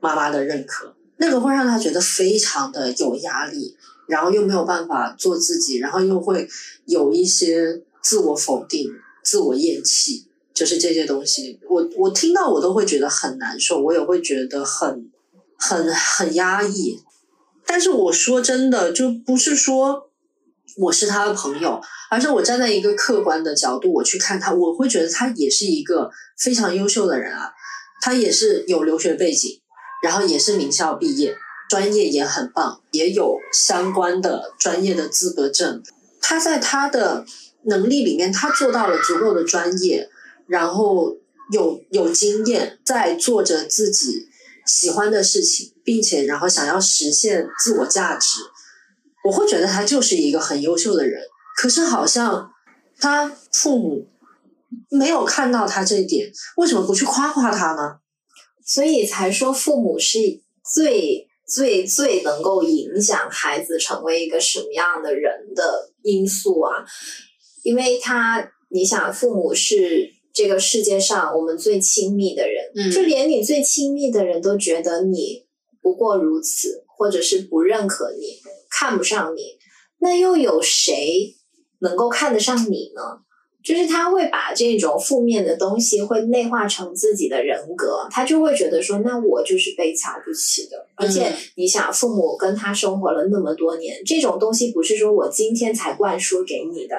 S2: 妈妈的认可。那个会让他觉得非常的有压力，然后又没有办法做自己，然后又会有一些自我否定、自我厌弃，就是这些东西，我我听到我都会觉得很难受，我也会觉得很很很压抑。但是我说真的，就不是说我是他的朋友，而是我站在一个客观的角度，我去看他，我会觉得他也是一个非常优秀的人啊，他也是有留学背景，然后也是名校毕业，专业也很棒，也有相关的专业的资格证。他在他的能力里面，他做到了足够的专业，然后有有经验，在做着自己喜欢的事情，并且然后想要实现自我价值。我会觉得他就是一个很优秀的人，可是好像他父母没有看到他这一点，为什么不去夸夸他呢？
S1: 所以才说父母是最最最能够影响孩子成为一个什么样的人的因素啊，因为他，你想，父母是这个世界上我们最亲密的人，
S2: 嗯
S1: 就连你最亲密的人都觉得你不过如此，或者是不认可你，看不上你，那又有谁能够看得上你呢？就是他会把这种负面的东西会内化成自己的人格，他就会觉得说，那我就是被瞧不起的。而且你想，父母跟他生活了那么多年，这种东西不是说我今天才灌输给你的，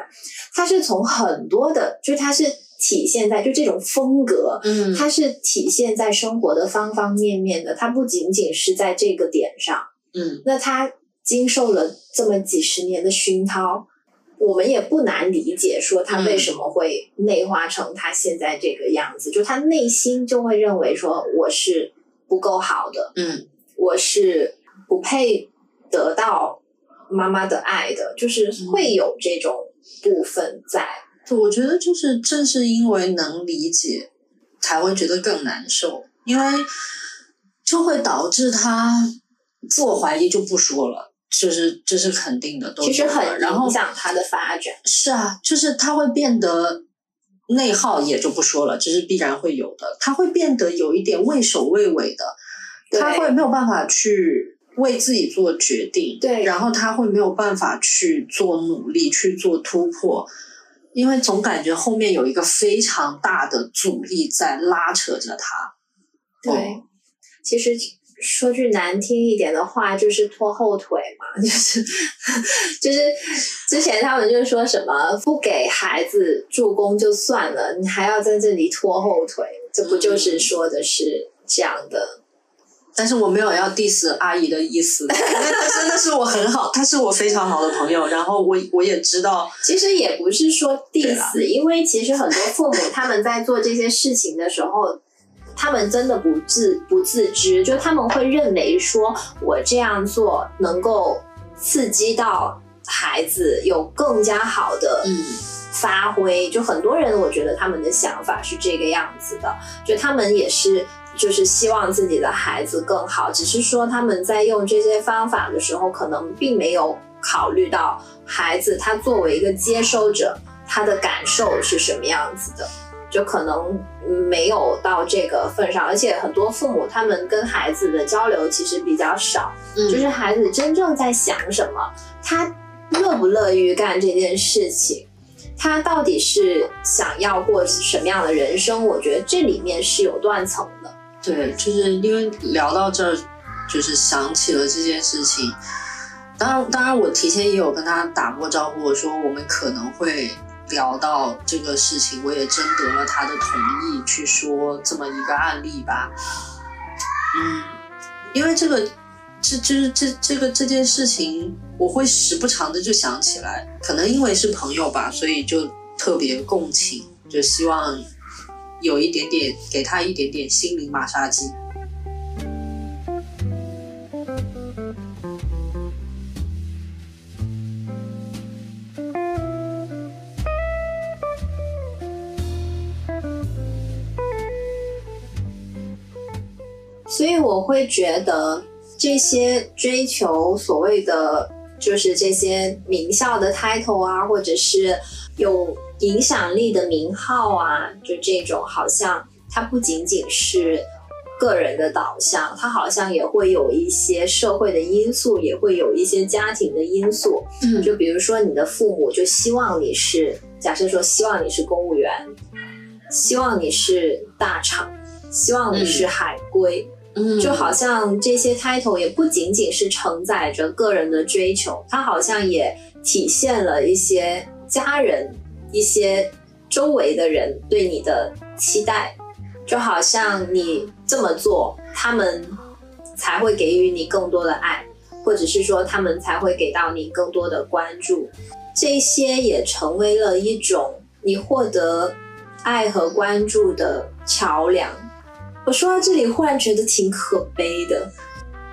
S1: 他是从很多的，就他是体现在就这种风格，
S2: 嗯，
S1: 它是体现在生活的方方面面的，他不仅仅是在这个点上。
S2: 嗯，
S1: 那他经受了这么几十年的熏陶。我们也不难理解，说他为什么会内化成他现在这个样子，就他内心就会认为说我是不够好的，
S2: 嗯，
S1: 我是不配得到妈妈的爱的，就是会有这种部分在。
S2: 我觉得就是正是因为能理解，才会觉得更难受，因为就会导致他自我怀疑就不说了。就是这是肯定的，
S1: 其实很
S2: 影
S1: 响他的发展。
S2: 是啊，就是他会变得内耗，也就不说了，这是必然会有的。他会变得有一点畏首畏尾的，他会没有办法去为自己做决定，
S1: 对，
S2: 然后他会没有办法去做努力去做突破，因为总感觉后面有一个非常大的阻力在拉扯着他。
S1: 对，其实。说句难听一点的话，就是拖后腿嘛，[laughs] 就是就是之前他们就说什么不给孩子助攻就算了，你还要在这里拖后腿，这不就是说的是这样的？
S2: 但是我没有要 diss 阿姨的意思，他真的是我很好，她是我非常好的朋友，然后我我也知道，[laughs]
S1: 其实也不是说 diss，因为其实很多父母他们在做这些事情的时候。他们真的不自不自知，就他们会认为说，我这样做能够刺激到孩子有更加好的发挥。就很多人，我觉得他们的想法是这个样子的，就他们也是就是希望自己的孩子更好，只是说他们在用这些方法的时候，可能并没有考虑到孩子他作为一个接收者，他的感受是什么样子的。就可能没有到这个份上，而且很多父母他们跟孩子的交流其实比较少，就是孩子真正在想什么，他乐不乐于干这件事情，他到底是想要过什么样的人生？我觉得这里面是有断层的。
S2: 对，就是因为聊到这儿，就是想起了这件事情。当然，当然我提前也有跟他打过招呼，我说我们可能会。聊到这个事情，我也征得了他的同意，去说这么一个案例吧。嗯，因为这个，这就是这这个这件事情，我会时不常的就想起来，可能因为是朋友吧，所以就特别共情，就希望有一点点给他一点点心灵马杀鸡。
S1: 所以我会觉得这些追求所谓的就是这些名校的 title 啊，或者是有影响力的名号啊，就这种好像它不仅仅是个人的导向，它好像也会有一些社会的因素，也会有一些家庭的因素。
S2: 嗯，
S1: 就比如说你的父母就希望你是，假设说希望你是公务员，希望你是大厂，希望你是海归。就好像这些 title 也不仅仅是承载着个人的追求，它好像也体现了一些家人、一些周围的人对你的期待。就好像你这么做，他们才会给予你更多的爱，或者是说他们才会给到你更多的关注。这些也成为了一种你获得爱和关注的桥梁。我说到这里，忽然觉得挺可悲的，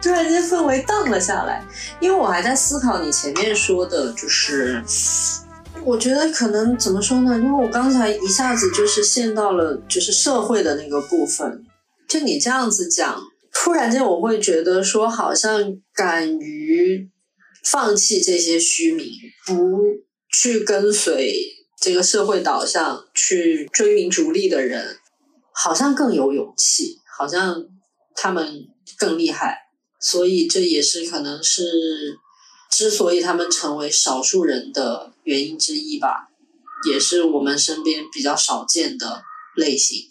S2: 突然间氛围荡了下来。因为我还在思考你前面说的，就是我觉得可能怎么说呢？因为我刚才一下子就是陷到了就是社会的那个部分。就你这样子讲，突然间我会觉得说，好像敢于放弃这些虚名，不去跟随这个社会导向去追名逐利的人。好像更有勇气，好像他们更厉害，所以这也是可能是之所以他们成为少数人的原因之一吧。也是我们身边比较少见的类型。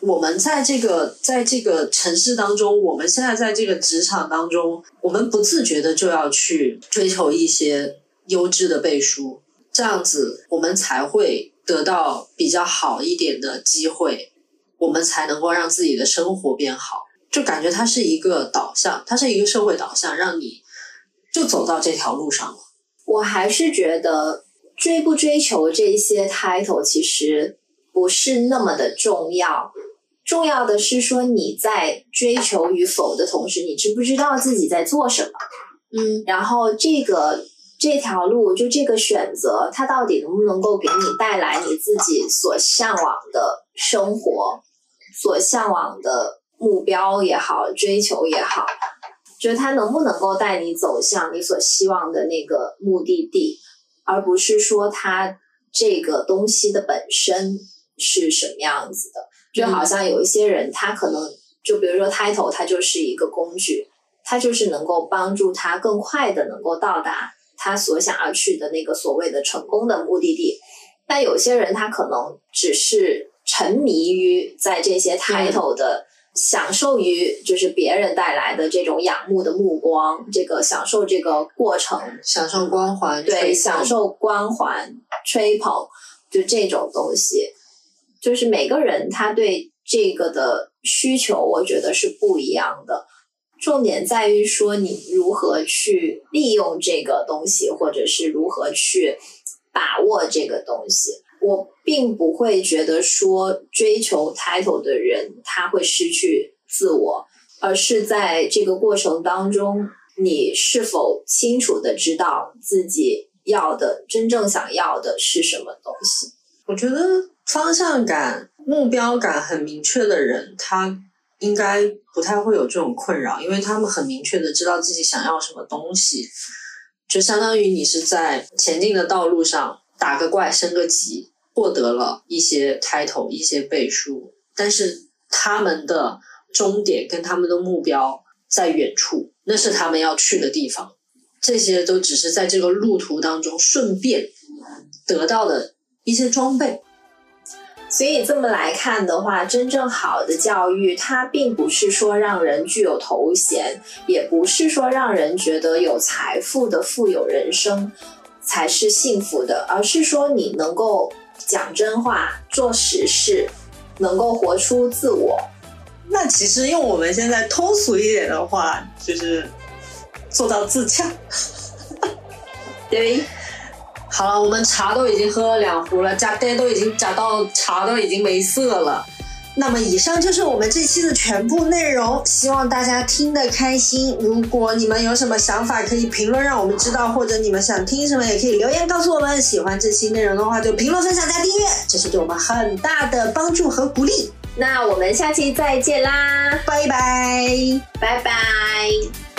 S2: 我们在这个在这个城市当中，我们现在在这个职场当中，我们不自觉的就要去追求一些优质的背书，这样子我们才会得到比较好一点的机会，我们才能够让自己的生活变好。就感觉它是一个导向，它是一个社会导向，让你就走到这条路上了。
S1: 我还是觉得追不追求这些 title 其实不是那么的重要。重要的是说你在追求与否的同时，你知不知道自己在做什么？
S2: 嗯，
S1: 然后这个这条路，就这个选择，它到底能不能够给你带来你自己所向往的生活，所向往的目标也好，追求也好，就是它能不能够带你走向你所希望的那个目的地，而不是说它这个东西的本身是什么样子的。就好像有一些人，他可能就比如说 title，它就是一个工具，它就是能够帮助他更快的能够到达他所想要去的那个所谓的成功的目的地。但有些人他可能只是沉迷于在这些 title 的享受于就是别人带来的这种仰慕的目光，这个享受这个过程，
S2: 享受光环，
S1: 对，享受光环吹捧，就这种东西。就是每个人他对这个的需求，我觉得是不一样的。重点在于说你如何去利用这个东西，或者是如何去把握这个东西。我并不会觉得说追求 title 的人他会失去自我，而是在这个过程当中，你是否清楚的知道自己要的真正想要的是什么东西？
S2: 我觉得。方向感、目标感很明确的人，他应该不太会有这种困扰，因为他们很明确的知道自己想要什么东西，就相当于你是在前进的道路上打个怪升个级，获得了一些 title、一些背书，但是他们的终点跟他们的目标在远处，那是他们要去的地方，这些都只是在这个路途当中顺便得到的一些装备。
S1: 所以这么来看的话，真正好的教育，它并不是说让人具有头衔，也不是说让人觉得有财富的富有人生才是幸福的，而是说你能够讲真话、做实事，能够活出自我。
S2: 那其实用我们现在通俗一点的话，就是做到自洽。[laughs]
S1: 对。
S2: 好了，我们茶都已经喝了两壶了，加爹都已经加到茶都已经没色了。那么以上就是我们这期的全部内容，希望大家听得开心。如果你们有什么想法，可以评论让我们知道，或者你们想听什么，也可以留言告诉我们。喜欢这期内容的话，就评论、分享、加订阅，这是对我们很大的帮助和鼓励。
S1: 那我们下期再见啦，
S2: 拜拜，
S1: 拜拜。